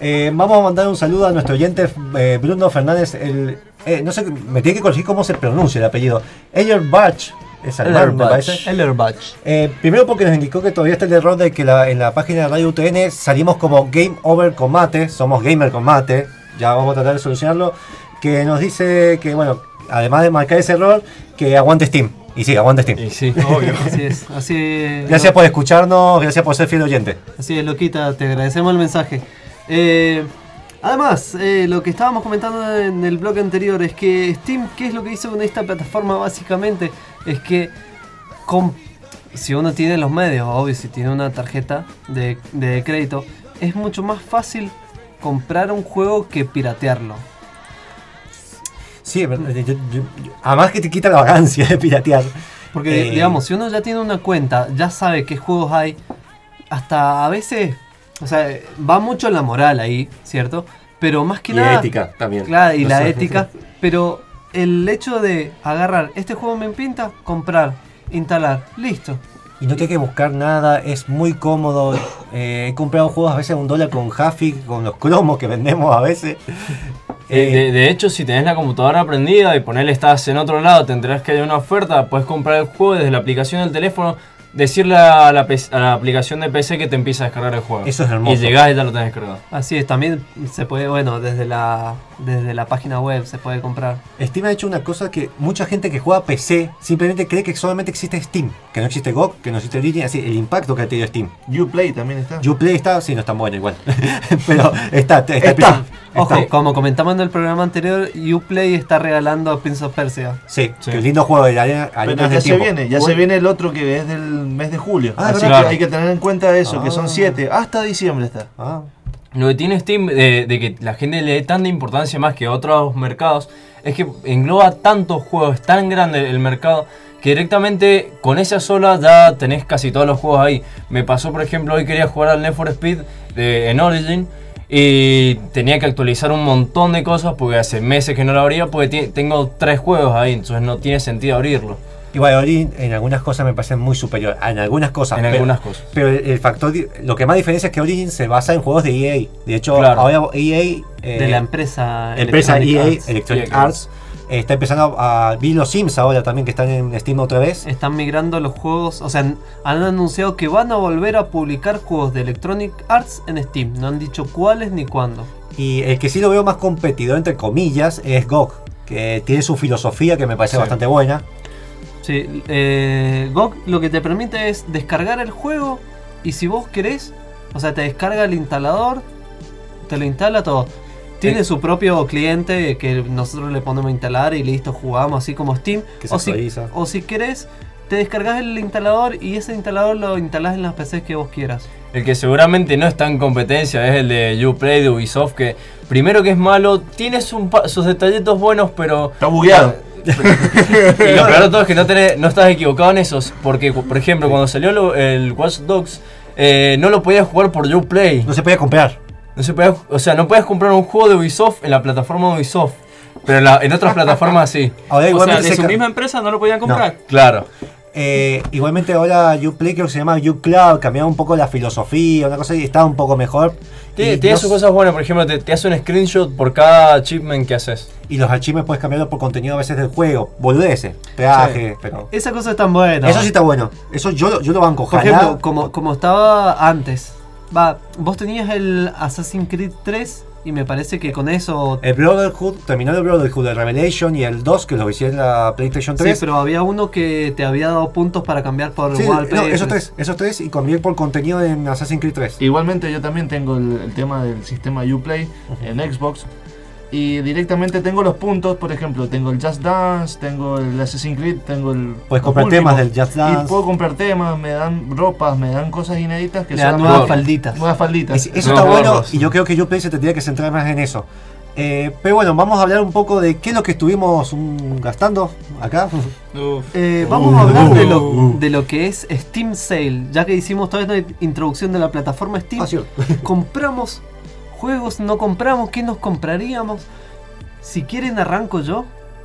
Eh, vamos a mandar un saludo a nuestro oyente eh, Bruno Fernández. El, eh, no sé, me tiene que corregir cómo se pronuncia el apellido. Eller Bach. Es alemán, me parece. Ellerbach. Eh, primero porque nos indicó que todavía está el error de que la- en la página de Radio UTN salimos como Game Over con Mate, somos Gamer con Mate, ya vamos a tratar de solucionarlo, que nos dice que, bueno, además de marcar ese error, que aguante Steam. Y sí, aguante Steam. Y sí, <laughs> Así es, así es. Gracias por escucharnos, gracias por ser fiel oyente. Así es, Loquita, te agradecemos el mensaje. Eh, además, eh, lo que estábamos comentando en el blog anterior es que Steam, ¿qué es lo que hizo con esta plataforma básicamente? Es que si uno tiene los medios, obvio, si tiene una tarjeta de, de crédito, es mucho más fácil comprar un juego que piratearlo. Sí, pero, yo- yo- yo- además que te quita la vagancia de piratear. Porque, Eh, digamos, si uno ya tiene una cuenta, ya sabe qué juegos hay, hasta a veces, o sea, va mucho la moral ahí, ¿cierto? Pero más que Y nada... ética también. Claro, y No la sé. ética, pero el hecho de agarrar, este juego me pinta, comprar, instalar, listo. Y no tiene que buscar nada, es muy cómodo. <coughs> Eh, he comprado juegos a veces a un dólar con Jaffy, con los cromos que vendemos a veces. De, Eh, de- de hecho, si tenés la computadora prendida y ponerle estás en otro lado, te enterás que hay una oferta, puedes comprar el juego desde la aplicación del teléfono, decirle a la, a la aplicación de PC que te empieza a descargar el juego. Eso es hermoso. Y llegás y ya lo tenés descargado. Así es, también se puede, bueno, desde la, desde la página web se puede comprar. Steam ha hecho una cosa que mucha gente que juega PC simplemente cree que solamente existe Steam, que no existe GOG, que no existe Origin, así el impacto que ha tenido Steam. Uplay también está. Uplay está, sí, no es tan bueno igual, <laughs> pero está, está, está, Está. Ojo, está. como comentamos en el programa anterior, Uplay está regalando Prince of Persia. Sí, Sí. qué lindo juego de la arena, Pero ya se tiempo. viene, ya se viene el otro que es del mes de julio. Ah, Así ¿verdad? que hay que tener en cuenta eso, que Ah. son siete. Hasta diciembre está. ah, Lo que tiene Steam de, de que la gente le dé tanta importancia más que a otros mercados es que engloba tantos juegos, es tan grande el mercado que directamente con esa sola ya tenés casi todos los juegos ahí. Me pasó, por ejemplo, hoy quería jugar al Need for Speed de- en Origin y tenía que actualizar un montón de cosas porque hace meses que no lo abría porque tengo tres juegos ahí, entonces no tiene sentido abrirlo. Igual Origin en algunas cosas me parece muy superior, en algunas cosas. En pero- algunas cosas. Pero el, factor, lo que más diferencia es que Origin se basa en juegos de EA. De hecho, Claro. ahora EA, eh, de la empresa, empresa Electronic EA, Arts. Electronic Arts, está empezando a, vi los Sims ahora también que están en Steam otra vez. Están migrando los juegos, o sea, han han anunciado que van a volver a publicar juegos de Electronic Arts en Steam. No han dicho cuáles ni cuándo. Y el que sí lo veo más competidor, entre comillas, es GOG, que tiene su filosofía que me parece Sí. bastante buena. Sí, eh, GOG lo que te permite es descargar el juego y si vos querés, o sea, te descarga el instalador, te lo instala todo. Tiene Eh. su propio cliente que nosotros le ponemos a instalar y listo, jugamos así como Steam. Que se O si, actualiza. o si querés, te descargas el instalador y ese instalador lo instalás en las PCs que vos quieras. El que seguramente no está en competencia es el de Uplay de Ubisoft, que primero que es malo, tiene su- sus detallitos buenos, pero Está bugueado. Y lo <laughs> peor de todo es que no, tenés- no estás equivocado en esos. Porque, por ejemplo, cuando salió lo- el Watch Dogs, eh, no lo podías jugar por Uplay. No se podía comprar. No se podía, o sea, no podías comprar un juego de Ubisoft en la plataforma de Ubisoft. Pero en, la- en otras <laughs> plataformas sí. Ahora O sea, de su misma empresa no lo podían comprar. Claro. Eh, igualmente ahora Uplay creo que se llama Ucloud, cambiaba un poco la filosofía, una cosa y estaba un poco mejor. Tiene, tiene no sus cosas buenas, por ejemplo, te, te hace un screenshot por cada achievement que haces. y los archivos puedes cambiarlos por contenido a veces del juego, boludeces, peaje, pero... Esa cosa es tan buena. Eso sí está bueno, eso yo, lo- yo lo banco, Por ejemplo, como, como estaba antes. Va, vos tenías el Assassin's Creed 3 y me parece que con eso... El Brotherhood, terminó el Brotherhood, el Revelation y el 2 que los hicieron en la PlayStation 3. Sí, pero había uno que te había dado puntos para cambiar por Sí, wallpaper. no, esos tres, esos tres y cambié por contenido en Assassin's Creed 3. Igualmente yo también tengo el, el tema del sistema Uplay en Xbox. Y directamente tengo los puntos, por ejemplo, tengo el Just Dance, tengo el Assassin's Creed, tengo el... Puedes comprar últimos. temas del Just Dance. Y puedo comprar temas, me dan ropas, me dan cosas inéditas que Le dan nuevas falditas. Nuevas falditas. Es- eso No, está no, bueno no. y yo creo que Uplay se tendría que centrar más en eso. Eh, pero bueno, vamos a hablar un poco de qué es lo que estuvimos gastando acá. Uf. Eh, vamos a hablar de lo, de lo que es Steam Sale, ya que hicimos toda esta introducción de la plataforma Steam. Ah, compramos juegos, no compramos, ¿qué nos compraríamos? Si quieren arranco yo,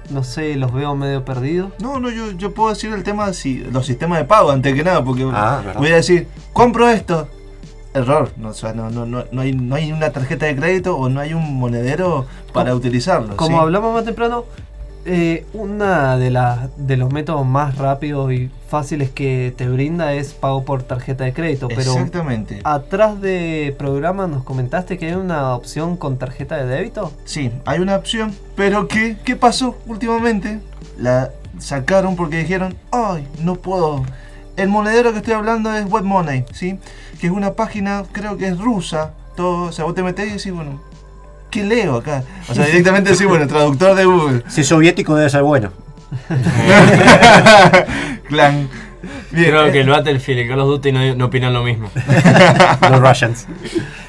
no sé, los veo medio perdidos. No, no, yo, yo puedo decir el tema, si, los sistemas de pago, antes que nada, porque Ah, voy a decir, compro esto, error. No, o sea, no, no, no, no hay, no hay una tarjeta de crédito o no hay un monedero para Como- utilizarlo. Como ¿sí? hablamos más temprano, eh, una de, las de los métodos más rápidos y fáciles que te brinda es pago por tarjeta de crédito. Pero Exactamente. atrás de programa nos comentaste que hay una opción con tarjeta de débito. Sí, hay una opción, pero ¿qué, qué pasó últimamente? La sacaron porque dijeron, ay, no puedo. El monedero que estoy hablando es Web Money, ¿sí? Que es una página, creo que es rusa. Todo, o sea, vos te metés y decís, bueno, ¿qué leo acá? O sea, directamente decís, bueno, traductor de Google. Si es soviético debe ser bueno. <laughs> Clan. Bien, Creo que el Battlefield y Call of Duty no, no opinan lo mismo. <laughs> Los Russians.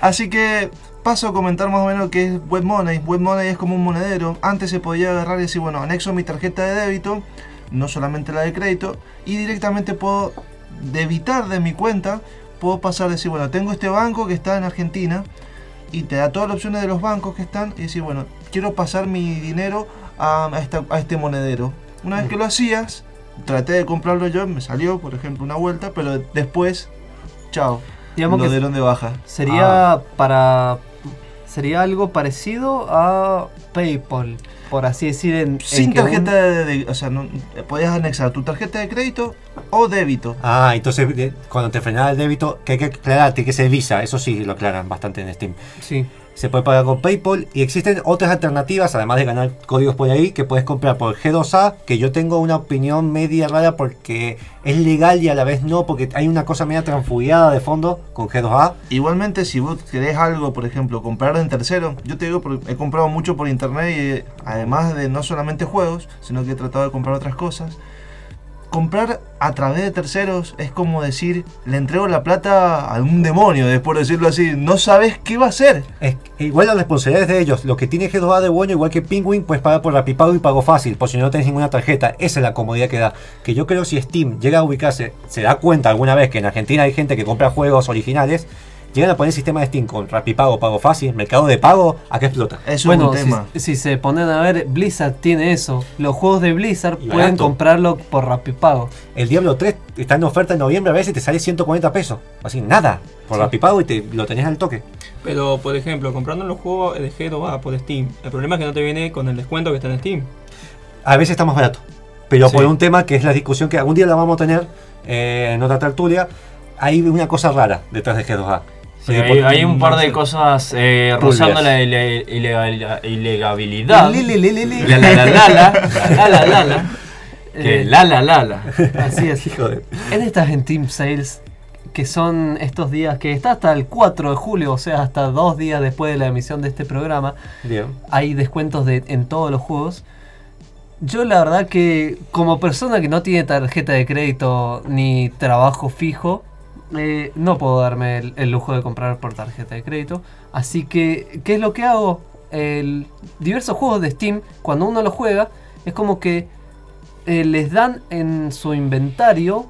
Así que paso a comentar más o menos qué es Web Money. Web Money es como un monedero. Antes se podía agarrar y decir, bueno, anexo mi tarjeta de débito, no solamente la de crédito, y directamente puedo debitar de mi cuenta, puedo pasar a decir, bueno, tengo este banco que está en Argentina, y te da todas las opciones de los bancos que están, y decir, bueno, quiero pasar mi dinero a, a esta- a este monedero. Una vez que lo hacías, traté de comprarlo yo, me salió, por ejemplo, una vuelta, pero después, chao, Digamos lo que dieron de baja. sería para sería algo parecido a PayPal, por así decir, en, en Sin que un- tarjeta de, de- O sea, no, podías anexar tu tarjeta de crédito o débito. Ah, entonces de- cuando te frenaba el débito, que hay que aclarar, tiene que ser Visa, eso sí lo aclaran bastante en Steam. Sí. Se puede pagar con PayPal y existen otras alternativas, además de ganar códigos por ahí, que puedes comprar por G2A, que yo tengo una opinión media rara porque es legal y a la vez no, porque hay una cosa media transfugiada de fondo con G2A. Igualmente, si vos querés algo, por ejemplo, comprar en tercero, yo te digo, he comprado mucho por internet y eh, además de no solamente juegos, sino que he tratado de comprar otras cosas. Comprar a través de terceros es como decir, le entrego la plata a un demonio, después de decirlo así, no sabes qué va a hacer. Es, igual la responsabilidad es de ellos. Lo que tiene G2A de bueno, igual que Penguin, puedes pagar por Rapipago y pago fácil, por si no tenés ninguna tarjeta. Esa es la comodidad que da. Que yo creo si Steam llega a ubicarse, se da cuenta alguna vez que en Argentina hay gente que compra juegos originales, llegan a poner el sistema de Steam con Rapipago, pago fácil, mercado de pago, ¿a qué explota? Eso Bueno, es un tema. si, si se ponen a ver, Blizzard tiene eso. Los juegos de Blizzard Y pueden barato. comprarlo por Rapipago. El Diablo 3 está en oferta en noviembre a veces te sale 140 pesos. Así, nada. Por Rapipago y te lo tenés al toque. Pero, por ejemplo, comprando los juegos de G2A por Steam, el problema es que no te viene con el descuento que está en Steam. A veces está más barato. Pero Sí. por un tema que es la discusión que algún día la vamos a tener eh, en otra tertulia, hay una cosa rara detrás de G2A. Sí, hay, hay, un par de cosas eh, rozando la ilegabilidad. La la la la la la la <laughs> que la la la la. Así es. <laughs> Hijo de... Es de estas en Team Sales que son estos días que está hasta el 4 de julio, o sea, hasta dos días después de la emisión de este programa. Bien. Hay descuentos de, en todos los juegos. Yo la verdad que como persona que no tiene tarjeta de crédito ni trabajo fijo, eh, no puedo darme el, lujo de comprar por tarjeta de crédito. Así que, ¿qué es lo que hago? Diversos juegos de Steam, cuando uno los juega, es como que eh, les dan en su inventario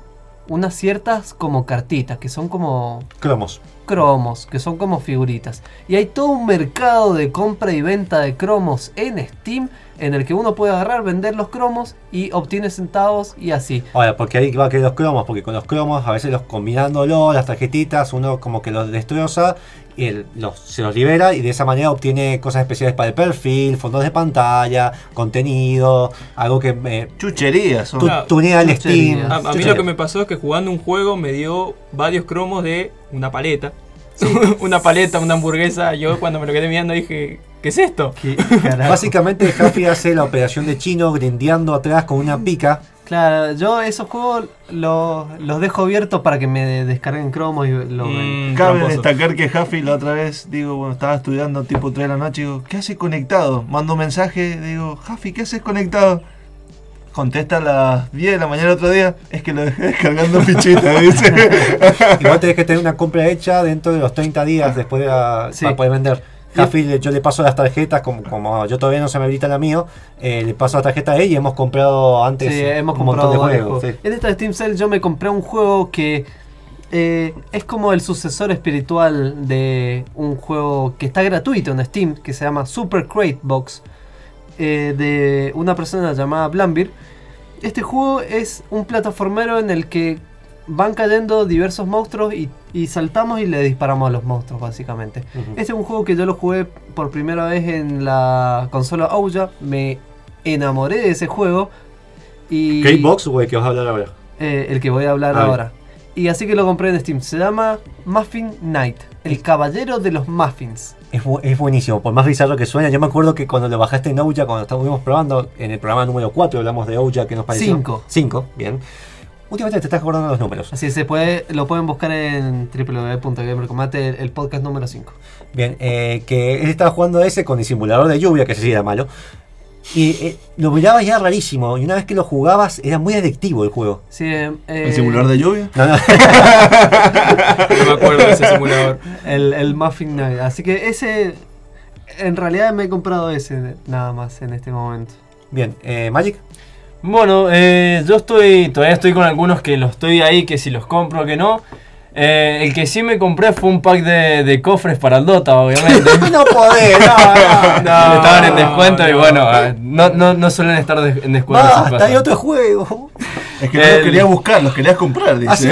unas ciertas como cartitas, que son como Cromos. cromos, que son como figuritas. Y hay todo un mercado de compra y venta de cromos en Steam en el que uno puede agarrar, vender los cromos y obtiene centavos y así. Ahora, porque ahí va a querer los cromos, porque con los cromos, a veces los combinándolo, las tarjetitas, uno como que los destroza y él los, se los libera y de esa manera obtiene cosas especiales para el perfil, fondos de pantalla, contenido, algo que me Chucherías. son. tu, Claro, tunea el. Steam. A, a mí lo que me pasó es que jugando un juego me dio varios cromos de una paleta. <laughs> una paleta, una hamburguesa. Yo cuando me lo quedé mirando dije, ¿qué es esto? Básicamente, Jaffy hace la operación de chino grindeando atrás con una pica. Claro, yo esos juegos los, los dejo abiertos para que me descarguen cromos y lo. Mm, Cabe tramposo. destacar que Jaffi la otra vez, digo, bueno, estaba estudiando tipo 3 de la noche, digo, ¿qué haces conectado? Mando un mensaje, digo, Jaffi, ¿qué haces conectado? Contesta a las 10 de la mañana otro día, es que lo dejé descargando fichitas, <laughs> dice. Igual tenés que tener una compra hecha dentro de los 30 días después de la- Sí. para poder vender. Yo le paso las tarjetas, como, como yo todavía no se me habilita la mío, eh, le paso la tarjeta a él y hemos comprado antes Sí, hemos un montón de juegos. sí. En esta Steam Sale yo me compré un juego que eh, es como el sucesor espiritual de un juego que está gratuito en Steam, que se llama Super Crate Box, eh, de una persona llamada Blambir. Este juego es un plataformero en el que van cayendo diversos monstruos y, y saltamos y le disparamos a los monstruos, básicamente. Ujú. Este es un juego que yo lo jugué por primera vez en la consola Ouya. Me enamoré de ese juego. Y ¿Qué box o el que vas a hablar ahora? eh, el que voy a hablar Ah, bien. ahora. Y así que lo compré en Steam. Se llama Muffin Knight, el caballero de los muffins. Es, bu- es buenísimo, por más bizarro que suene. Yo me acuerdo que cuando lo bajaste en Ouya, cuando estuvimos probando en el programa número 4, hablamos de Ouya, ¿qué nos pareció? Cinco. 5, bien. Últimamente te estás acordando los números. Así se puede, lo pueden buscar en www.gamercombate, el, el podcast número 5. Bien, eh, que él estaba jugando ese con el simulador de lluvia, que ese sí era malo. Y eh, lo mirabas ya rarísimo, y una vez que lo jugabas era muy adictivo el juego. Sí, eh, ¿El simulador de lluvia? No, no. <laughs> No me acuerdo de ese simulador. El, el Muffin Knight. Así que ese. En realidad me he comprado ese nada más en este momento. Bien, eh, Magic. Bueno, eh, yo estoy, todavía estoy con algunos que los estoy ahí, que si los compro o que no. Eh, el que sí me compré fue un pack de, de cofres para el Dota, obviamente. <laughs> no podés, no, no. <laughs> No, estaban en no, descuento y no. bueno, eh, no, no, no suelen estar de- en descuento. esas Basta, cosas. hay otro juego. Es que no El- los querías buscar, los querías comprar, dice.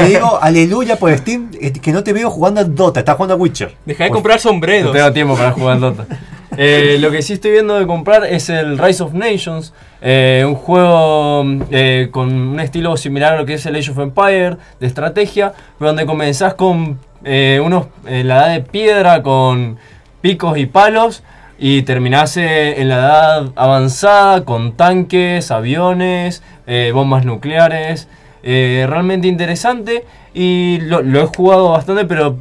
Le digo aleluya por Steam eh, que no te veo jugando al Dota, estás jugando a Witcher. Deja de Pues, comprar No sombreros. tengo tiempo para jugar al Dota. <laughs> Eh, lo que sí estoy viendo de comprar es el Rise of Nations, eh, un juego eh, con un estilo similar a lo que es el Age of Empire, de estrategia, pero donde comenzás con eh, unos, eh, la edad de piedra, con picos y palos, y terminás en la edad avanzada con tanques, aviones, bombas nucleares. Realmente interesante y lo, lo he jugado bastante, pero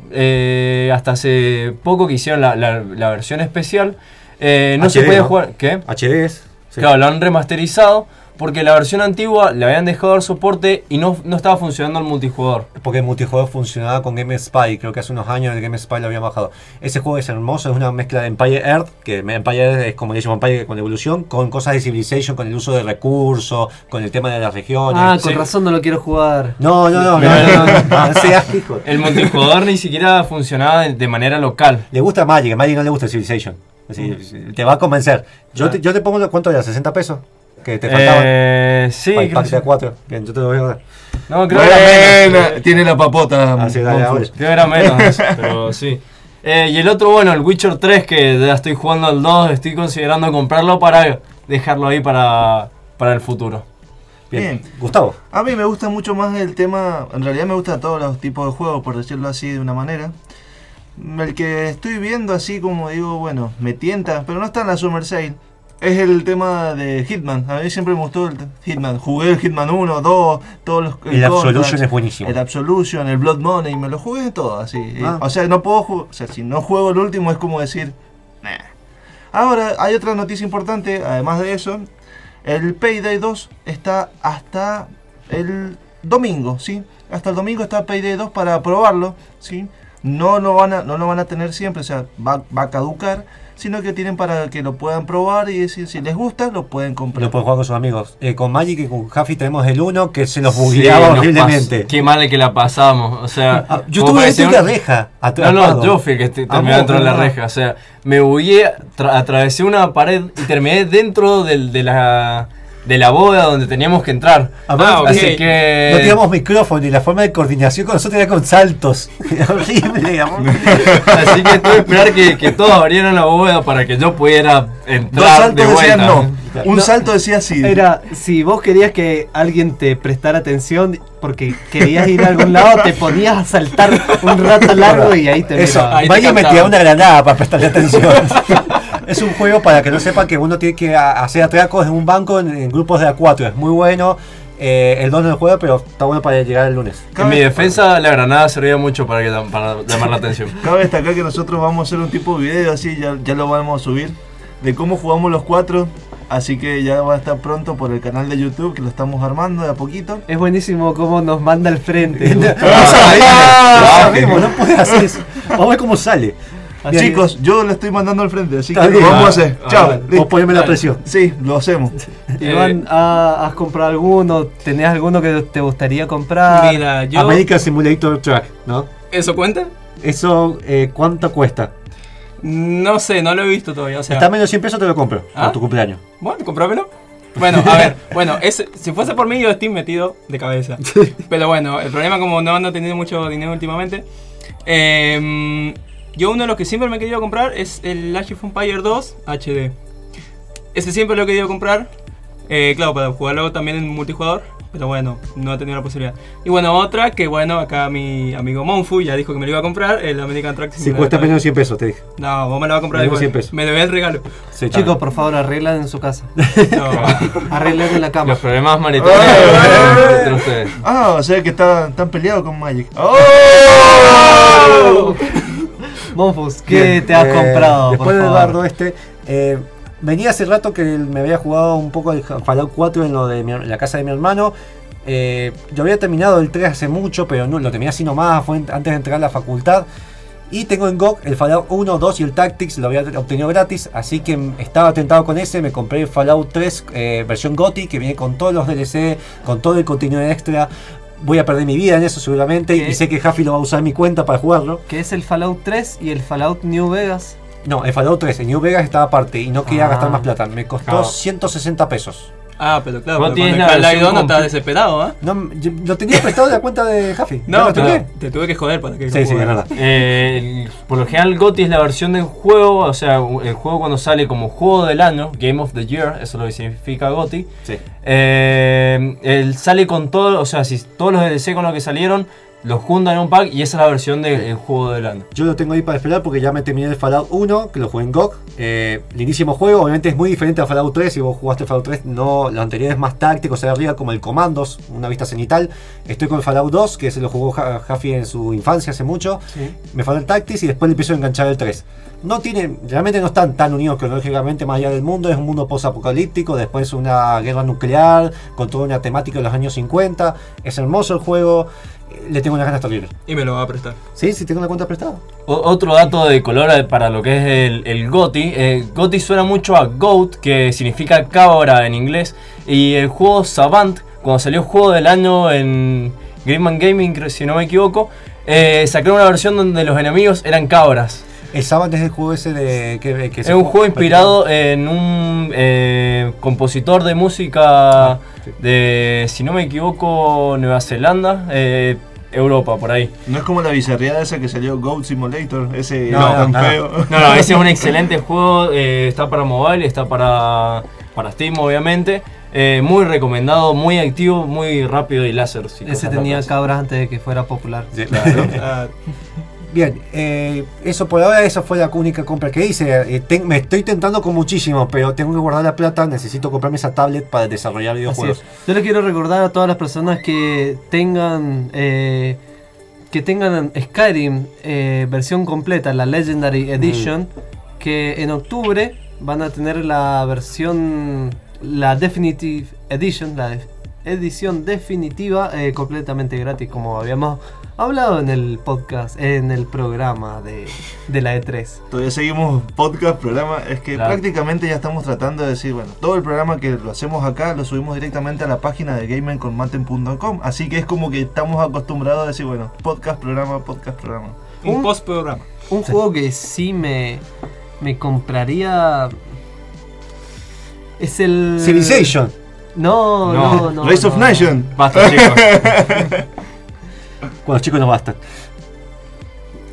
hasta hace poco que hicieron la, la- la versión especial. no se puede ¿no? jugar. ¿Qué? HD es. Sí. Claro, lo han remasterizado porque la versión antigua le habían dejado dar soporte y no, no estaba funcionando el multijugador. Porque el multijugador funcionaba con Game Spy, creo que hace unos años el Game Spy lo habían bajado. Ese juego es hermoso, es una mezcla de Empire Earth, que Empire Earth es como le llaman Empire con evolución, con cosas de Civilization, con el uso de recursos, con el tema de las regiones. Ah, con sí. razón no lo quiero jugar. No, no, no, no, no, no, no seas hijo. El multijugador ni siquiera funcionaba de, de manera local. Le gusta Magic, a Magic no le gusta Civilization. Así, te va a convencer. Yo te, yo te pongo, ¿cuánto era? ¿60 pesos? Que te faltaban. Eh, sí, para el creo pack que de sí. 4. Bien, yo te lo voy a dar. No, creo que era menos. Tiene la papota. Así, dale. Creo que era menos, <laughs> pero sí. Eh, y el otro, bueno, el Witcher 3, que ya estoy jugando al 2, estoy considerando comprarlo para dejarlo ahí para, para el futuro. Bien. Bien. Gustavo. A mí me gusta mucho más el tema, en realidad me gustan todos los tipos de juegos, por decirlo así de una manera. El que estoy viendo así como digo, bueno, me tienta, pero no está en la Summer Sale. Es el tema de Hitman. A mí siempre me gustó el Hitman. Jugué el Hitman 1, 2, todos los... El Absolution Contracts, es buenísimo. El Absolution, el Blood Money, me lo jugué todo así. Ah. O sea, no puedo jugar, o sea, si no juego el último es como decir... "Nah". Ahora, hay otra noticia importante, además de eso, el Payday 2 está hasta el domingo, ¿sí? Hasta el domingo está Payday 2 para probarlo, ¿sí? No lo van a, no lo van a tener siempre, o sea, va, va a caducar, sino que tienen para que lo puedan probar y decir si les gusta, lo pueden comprar. Lo pueden jugar con sus amigos. Eh, con Magic y con Huffy tenemos el 1 que se nos bugueaba horriblemente. Qué mal que la pasamos. O sea, Ah, yo como estuve dentro de un- la reja. No, atrapado. no, yo fui que te- Ah, terminé dentro de la ah. reja. O sea, me bugué, tra- atravesé una pared y terminé dentro del- de, la, de la bóveda donde teníamos que entrar. Ah, ok. Así que. No teníamos micrófono y la forma de coordinación con nosotros era con saltos. Era <laughs> horrible, amor. <laughs> Así que tuve que esperar que, que todos abrieran la bóveda para que yo pudiera Dos entrar de saltos vuelta. decían no, un No. salto decía sí. Era, si vos querías que alguien te prestara atención porque querías ir a algún lado, te ponías a saltar un rato largo y ahí te Eso. Ahí te Magic me captaba. tiraba una granada para prestarle atención. <laughs> es un juego para que no sepan que uno tiene que a- hacer atracos en un banco en, en grupos de A4. Es muy bueno. Eh, el 2 no lo juega, pero está bueno para llegar el lunes. En mi defensa, la granada servía mucho para, que, para llamar la atención. <laughs> Cabe destacar que nosotros vamos a hacer un tipo de video así, ya, ya lo vamos a subir, de cómo jugamos los cuatro. Así que ya va a estar pronto por el canal de YouTube que lo estamos armando de a poquito. Es buenísimo cómo nos manda al frente. <laughs> No Ah, sabemos, no puedes hacer eso. Vamos a ver Chicos, yo le estoy mandando al frente, así Está que vamos a Ah, hacer. ah, Chao. Vos poneme la presión. Sí, lo hacemos. <laughs> Iván, ¿ha- ¿has comprado alguno? ¿Tenés alguno que te gustaría comprar? Mira, yo. American Simulator Track, ¿no? ¿Eso cuenta? Eso, eh, ¿cuánto cuesta? No sé, no lo he visto todavía. O sea, Está menos 100 pesos, te lo compro. ¿Ah? Por tu cumpleaños. bueno, comprámelo. Bueno, a ver, <laughs> bueno, es, si fuese por mí yo Steam metido de cabeza. Pero bueno, el problema como no ando teniendo mucho dinero últimamente, em, yo uno de los que siempre me he querido comprar es el Age of Empire 2 HD. Ese siempre lo he querido comprar, eh, claro, para jugarlo también en multijugador. Pero bueno, no he tenido la posibilidad. Y bueno, otra que bueno, acá mi amigo Monfu ya dijo que me lo iba a comprar, el American Truck Si cuesta menos de 100 pesos, te dije. No, vos me lo vas a comprar Me dijo igual. 100 pesos. Me debes el regalo. Sí, Chicos, por favor, arreglan en su casa. <laughs> No. Arreglen en la cama. Los problemas maritales ¡Eh! entre ustedes. Ah, o sea que están tan peleados con Magic. ¡Oh! Monfus, ¿qué Bien, te has eh, comprado? Después por favor? bardo este, eh, venía hace rato que me había jugado un poco el Fallout 4 en, lo de mi- en la casa de mi hermano. Eh, yo había terminado el 3 hace mucho, pero no lo terminé así nomás, fue antes de entrar a la facultad. Y tengo en GOG el Fallout 1, 2 y el Tactics, lo había obtenido gratis, así que estaba tentado con ese, me compré el Fallout 3 eh, versión GOTI, que viene con todos los DLC, con todo el contenido extra. Voy a perder mi vida en eso seguramente, ¿Qué? y sé que Jaffi lo va a usar mi cuenta para jugarlo. Que es el Fallout 3 y el Fallout New Vegas. No, el Fallout 3, el New Vegas estaba aparte y no quería Ah. gastar más plata. Me costó Claro. 160 pesos. Ah, pero claro, pero tienes cuando la no estás desesperado, ¿ah? No, yo- lo tenía prestado de la cuenta de Jaffi. <laughs> No, lo pero tenía. te tuve que joder para que Sí, sí, es verdad. Eh, el- por lo general GOTY es la versión del juego, o sea, el juego cuando sale como juego del año, Game of the Year, eso es lo que significa GOTY. Sí. Eh, él sale con todo, o sea, si todos los DLC con los que salieron, los juntan en un pack y esa es la versión del juego del año. Yo lo tengo ahí para esperar porque ya me terminé el Fallout 1, que lo jugué en GOG. Eh, lindísimo juego, obviamente es muy diferente al Fallout 3. Si vos jugaste Fallout 3, no, lo anterior es más táctico, se ve arriba como el Comandos, una vista cenital. Estoy con el Fallout 2, que se lo jugó Ja- Jaffi en su infancia hace mucho. Me falta el Tactics y después le empiezo a enganchar el 3. No tiene, realmente no están tan unidos cronológicamente más allá del mundo, es un mundo post-apocalíptico, después una guerra nuclear con toda una temática de los años 50. Es hermoso el juego, le tengo unas ganas terribles. Y me lo va a prestar. Sí, sí, tengo una cuenta prestada. O- otro dato de color para lo que es el, el GOTY. eh, GOTY suena mucho a GOAT, que significa cabra en inglés. Y el juego Savant, cuando salió juego del año en Greenman Gaming, si no me equivoco, eh, sacaron una versión donde los enemigos eran cabras. El Saban es el juego ese de que, que Es un juego inspirado en un eh, compositor de música de, si no me equivoco, Nueva Zelanda, eh, Europa, por ahí. No es como la bizarreada esa que salió Goat Simulator, ese No, tan nada. feo. No, no, <laughs> ese es un excelente <laughs> juego. eh, está para mobile, está para, para Steam, obviamente. Eh, muy recomendado, muy activo, muy rápido y láser. sí, Ese tenía cabras antes de que fuera popular. <laughs> Ah, Bien, eh, eso por ahora, esa fue la única compra que hice. Eh, me estoy tentando con muchísimo, pero tengo que guardar la plata. Necesito comprarme esa tablet para desarrollar videojuegos. Yo le quiero recordar a todas las personas que tengan eh, que tengan Skyrim versión completa, la Legendary Edition, que en octubre van a tener la versión, la Definitive Edition, la edición definitiva completamente gratis, como habíamos hablado en el podcast, en el programa de, de la E E3. Todavía seguimos podcast, programa. Es que Claro. prácticamente ya estamos tratando de decir, bueno, todo el programa que lo hacemos acá lo subimos directamente a la página de gamerconmaten.com. Así que es como que estamos acostumbrados a decir, bueno, podcast, programa, podcast, programa. un Un- post programa. Un juego que sí me, me compraría. Es el. Civilization. No, No. no, no. Race of no. Nation. Basta, chicos. <laughs> Cuando los chicos no bastan.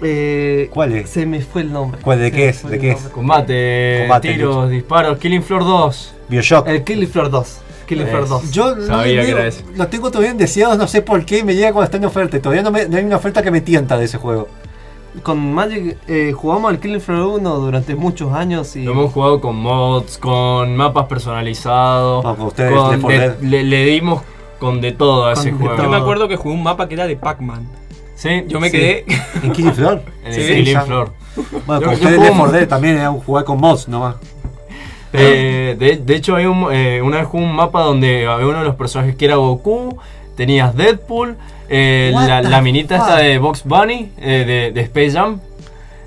Eh, ¿Cuál es? Se me fue el nombre. ¿Cuál, de Se qué es? ¿De qué es? Combate, Combate, tiros, disparos, Killing Floor 2. Bioshock. El Killing Floor 2. Killing Floor Es. 2. Yo no Sabía que era ese. lo tengo todavía en deseados, no sé por qué, me llega cuando está en oferta. y Todavía no, me- no hay una oferta que me tienta de ese juego. Con Magic eh, jugamos al Killing Floor 1 durante muchos años y. Lo hemos jugado con mods, con mapas personalizados. No, con ustedes, con Left 4 de- Dead. le, le dimos con de todo a Con ese de juego. Yo me acuerdo que jugué un mapa que era de Pac-Man. Sí, Yo me sí, quedé. ¿En Killing Floor? <laughs> En Sí. Floor. Bueno, Yo- ustedes juego Left 4 mo- Dead también era un jugar con mods nomás. Eh, de, de hecho, hay un, eh, una vez jugué un mapa donde había uno de los personajes que era Goku, tenías Deadpool, eh, la, la minita esta de Box Bunny, eh, de, de Space Jam,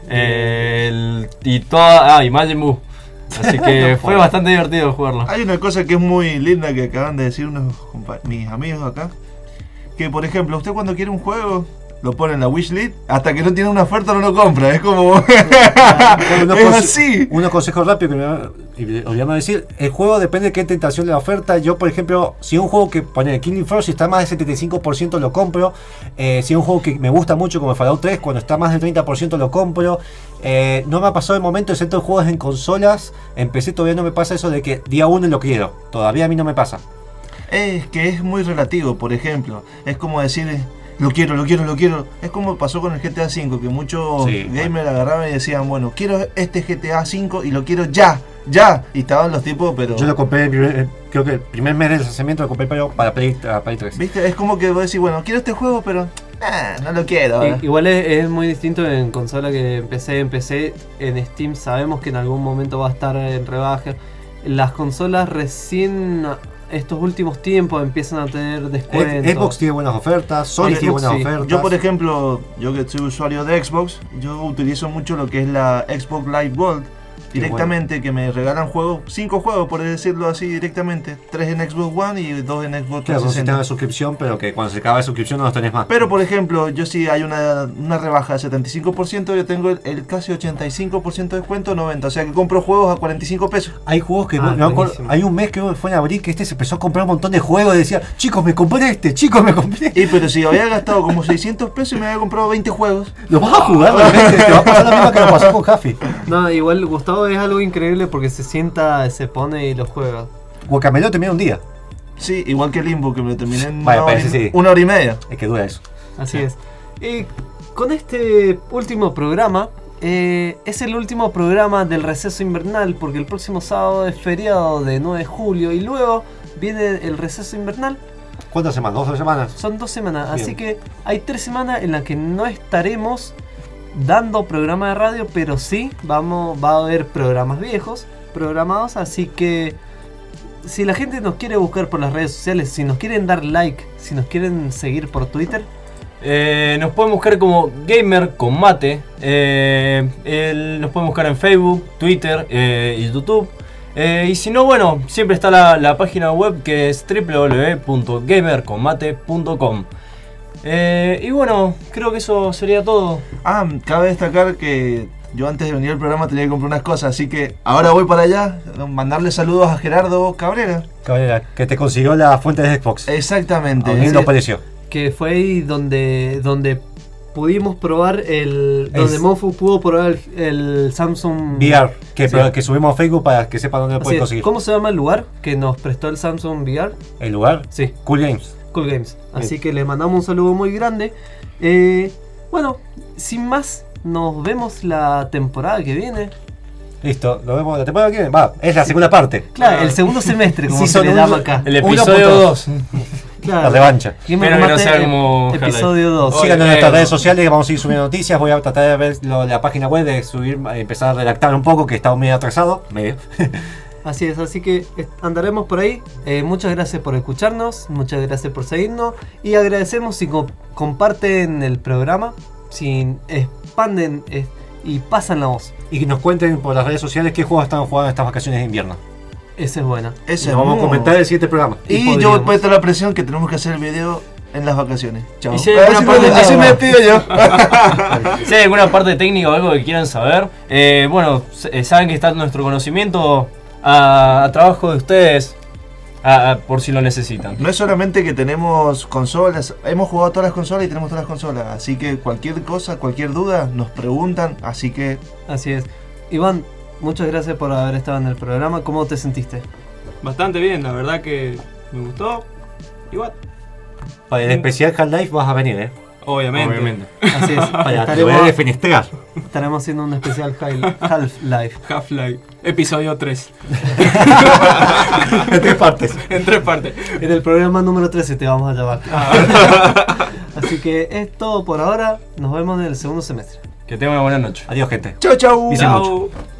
eh, el- y toda. Ah, y Majin Buu. Así que <laughs> fue bastante divertido jugarlo. Hay una cosa que es muy linda que acaban de decir unos mis amigos acá. Que por ejemplo, usted cuando quiere un juego, lo pone en la wishlist, hasta que no tiene una oferta no lo compra. Es como. <laughs> Es así. Unos consejos rápidos que me y olvidamos decir. El juego depende de qué tentación de la oferta. Yo, por ejemplo, si un juego que pone Killing Floor, si está más del 75% lo compro. Eh, si es un juego que me gusta mucho, como el Fallout 3, cuando está más del 30% lo compro. Eh, no me ha pasado el momento, excepto en juegos en consolas. En PC todavía no me pasa eso de que día 1 lo quiero. Todavía a mí no me pasa. Es que es muy relativo, por ejemplo. Es como decir, eh, lo quiero, lo quiero, lo quiero. Es como pasó con el GTA V, que muchos Sí, gamers agarraban y decían, bueno, quiero este GTA V y lo quiero ya, ya. Y estaban los tipos, pero... Yo lo compré, el primer- creo que el primer mes del lanzamiento lo compré pero para Play, para Play 3. ¿Viste? Es como que vos decís, bueno, quiero este juego, pero... no lo quiero. ¿eh? Igual es, es muy distinto en consola que en PC. En PC, en Steam sabemos que en algún momento va a estar en rebaja. Las consolas recién estos últimos tiempos empiezan a tener descuentos. Xbox tiene buenas ofertas, Sony Xbox, tiene buenas sí. ofertas. Yo, por ejemplo, yo que soy usuario de Xbox, yo utilizo mucho lo que es la Xbox Live Gold. Directamente, que me regalan juegos, cinco juegos, por decirlo así, directamente. Tres en Xbox One y dos en Xbox Claro, es un 360. sistema de suscripción, pero que cuando se acaba la suscripción no los tenés más. Pero por ejemplo, yo si hay una, una rebaja de 75%, yo tengo el, el casi 85% de descuento, 90%. O sea que compro juegos a 45 pesos. Hay juegos que Ah, no- hay un mes que fue en abril que este se empezó a comprar un montón de juegos y decía, chicos, me compré este, chicos, me compré. Y pero si había gastado como 600 pesos y me había comprado 20 juegos. Lo vas a jugar realmente, te va a pasar lo mismo que lo pasó con Jaffi. No, igual Gustavo es algo increíble porque se sienta, se pone y lo juega. Guacamelo termina un día. Sí, igual que Limbo, que me lo terminé en Vaya, una, hora parece y, sí. una hora y media. Es que dura eso. Así es. Y con este último programa, eh, es el último programa del receso invernal porque el próximo sábado es feriado de 9 de julio y luego viene el receso invernal. ¿Cuántas semanas? ¿Dos semanas? Son dos semanas, Bien. así que hay tres semanas en las que no estaremos dando programa de radio, pero sí vamos, va a haber programas viejos programados, así que si la gente nos quiere buscar por las redes sociales, si nos quieren dar like, si nos quieren seguir por Twitter, Eh, nos pueden buscar como Gamer con Mate. Eh, nos pueden buscar en Facebook, Twitter eh, y YouTube. Y si no, bueno, siempre está la, la página web que es www.gamerconmate.com. Eh, y bueno, creo que eso sería todo. Ah, cabe destacar que yo antes de venir al programa tenía que comprar unas cosas, así que ahora voy para allá, mandarle saludos a Gerardo Cabrera. Cabrera, que te consiguió la fuente de Xbox. Exactamente. A sí. precio. que fue ahí donde, donde pudimos probar el... donde Es- Monfu pudo probar el, el Samsung VR, que, Sí. que subimos a Facebook para que sepan dónde lo pueden conseguir. ¿Cómo se llama el lugar que nos prestó el Samsung VR? El lugar, Sí, Cool Games. Cool Games. Así Bien. que le mandamos un saludo muy grande. Eh, bueno, sin más, nos vemos la temporada que viene. Listo, lo vemos la temporada que viene. Va, es la segunda parte. Claro, el segundo semestre, como <laughs> Sí, se le llama acá. El episodio punto <laughs> 2. Claro. La revancha. Espero que no sea como ep- Episodio 2. Oye, Síganos en nuestras redes sociales, vamos a ir subiendo noticias. Voy a tratar de ver lo- la página web, de subir, empezar a redactar un poco, que está medio atrasado. Medio. <laughs> Así es, así que andaremos por ahí. Eh, muchas gracias por escucharnos, muchas gracias por seguirnos y agradecemos si co- comparten el programa, si expanden eh, y pasan la voz. y que nos cuenten por las redes sociales qué juegos están jugando en estas vacaciones de invierno. Esa es buena. Ese nos vamos a comentar en el siguiente programa. Y, Y yo voy a la presión que tenemos que hacer el video en las vacaciones. Chao. Si así, alguna me, parte así me despido yo. <laughs> Si hay alguna parte técnica o algo que quieran saber, eh, bueno, saben que está nuestro conocimiento a, a trabajo de ustedes a- a- por si lo necesitan. No es solamente que tenemos consolas, hemos jugado todas las consolas y tenemos todas las consolas. Así que cualquier cosa, cualquier duda, nos preguntan. Así que Así es. Iván, muchas gracias por haber estado en el programa. ¿Cómo te sentiste? Bastante bien, la verdad que me gustó. Igual, Para el especial Half-Life vas a venir, ¿eh? Obviamente. Así es. <laughs> Para te voy a estaremos, defenestrar. estaremos haciendo un especial Hal- <laughs> Half-Life. Half-Life, episodio 3. <laughs> en tres partes. en tres partes. En el programa número 13 te vamos a llamar. Así que es todo por ahora. Nos vemos en el segundo semestre. Que tengan una buena noche. Adiós, gente. chau chau. Dicen mucho. Chao.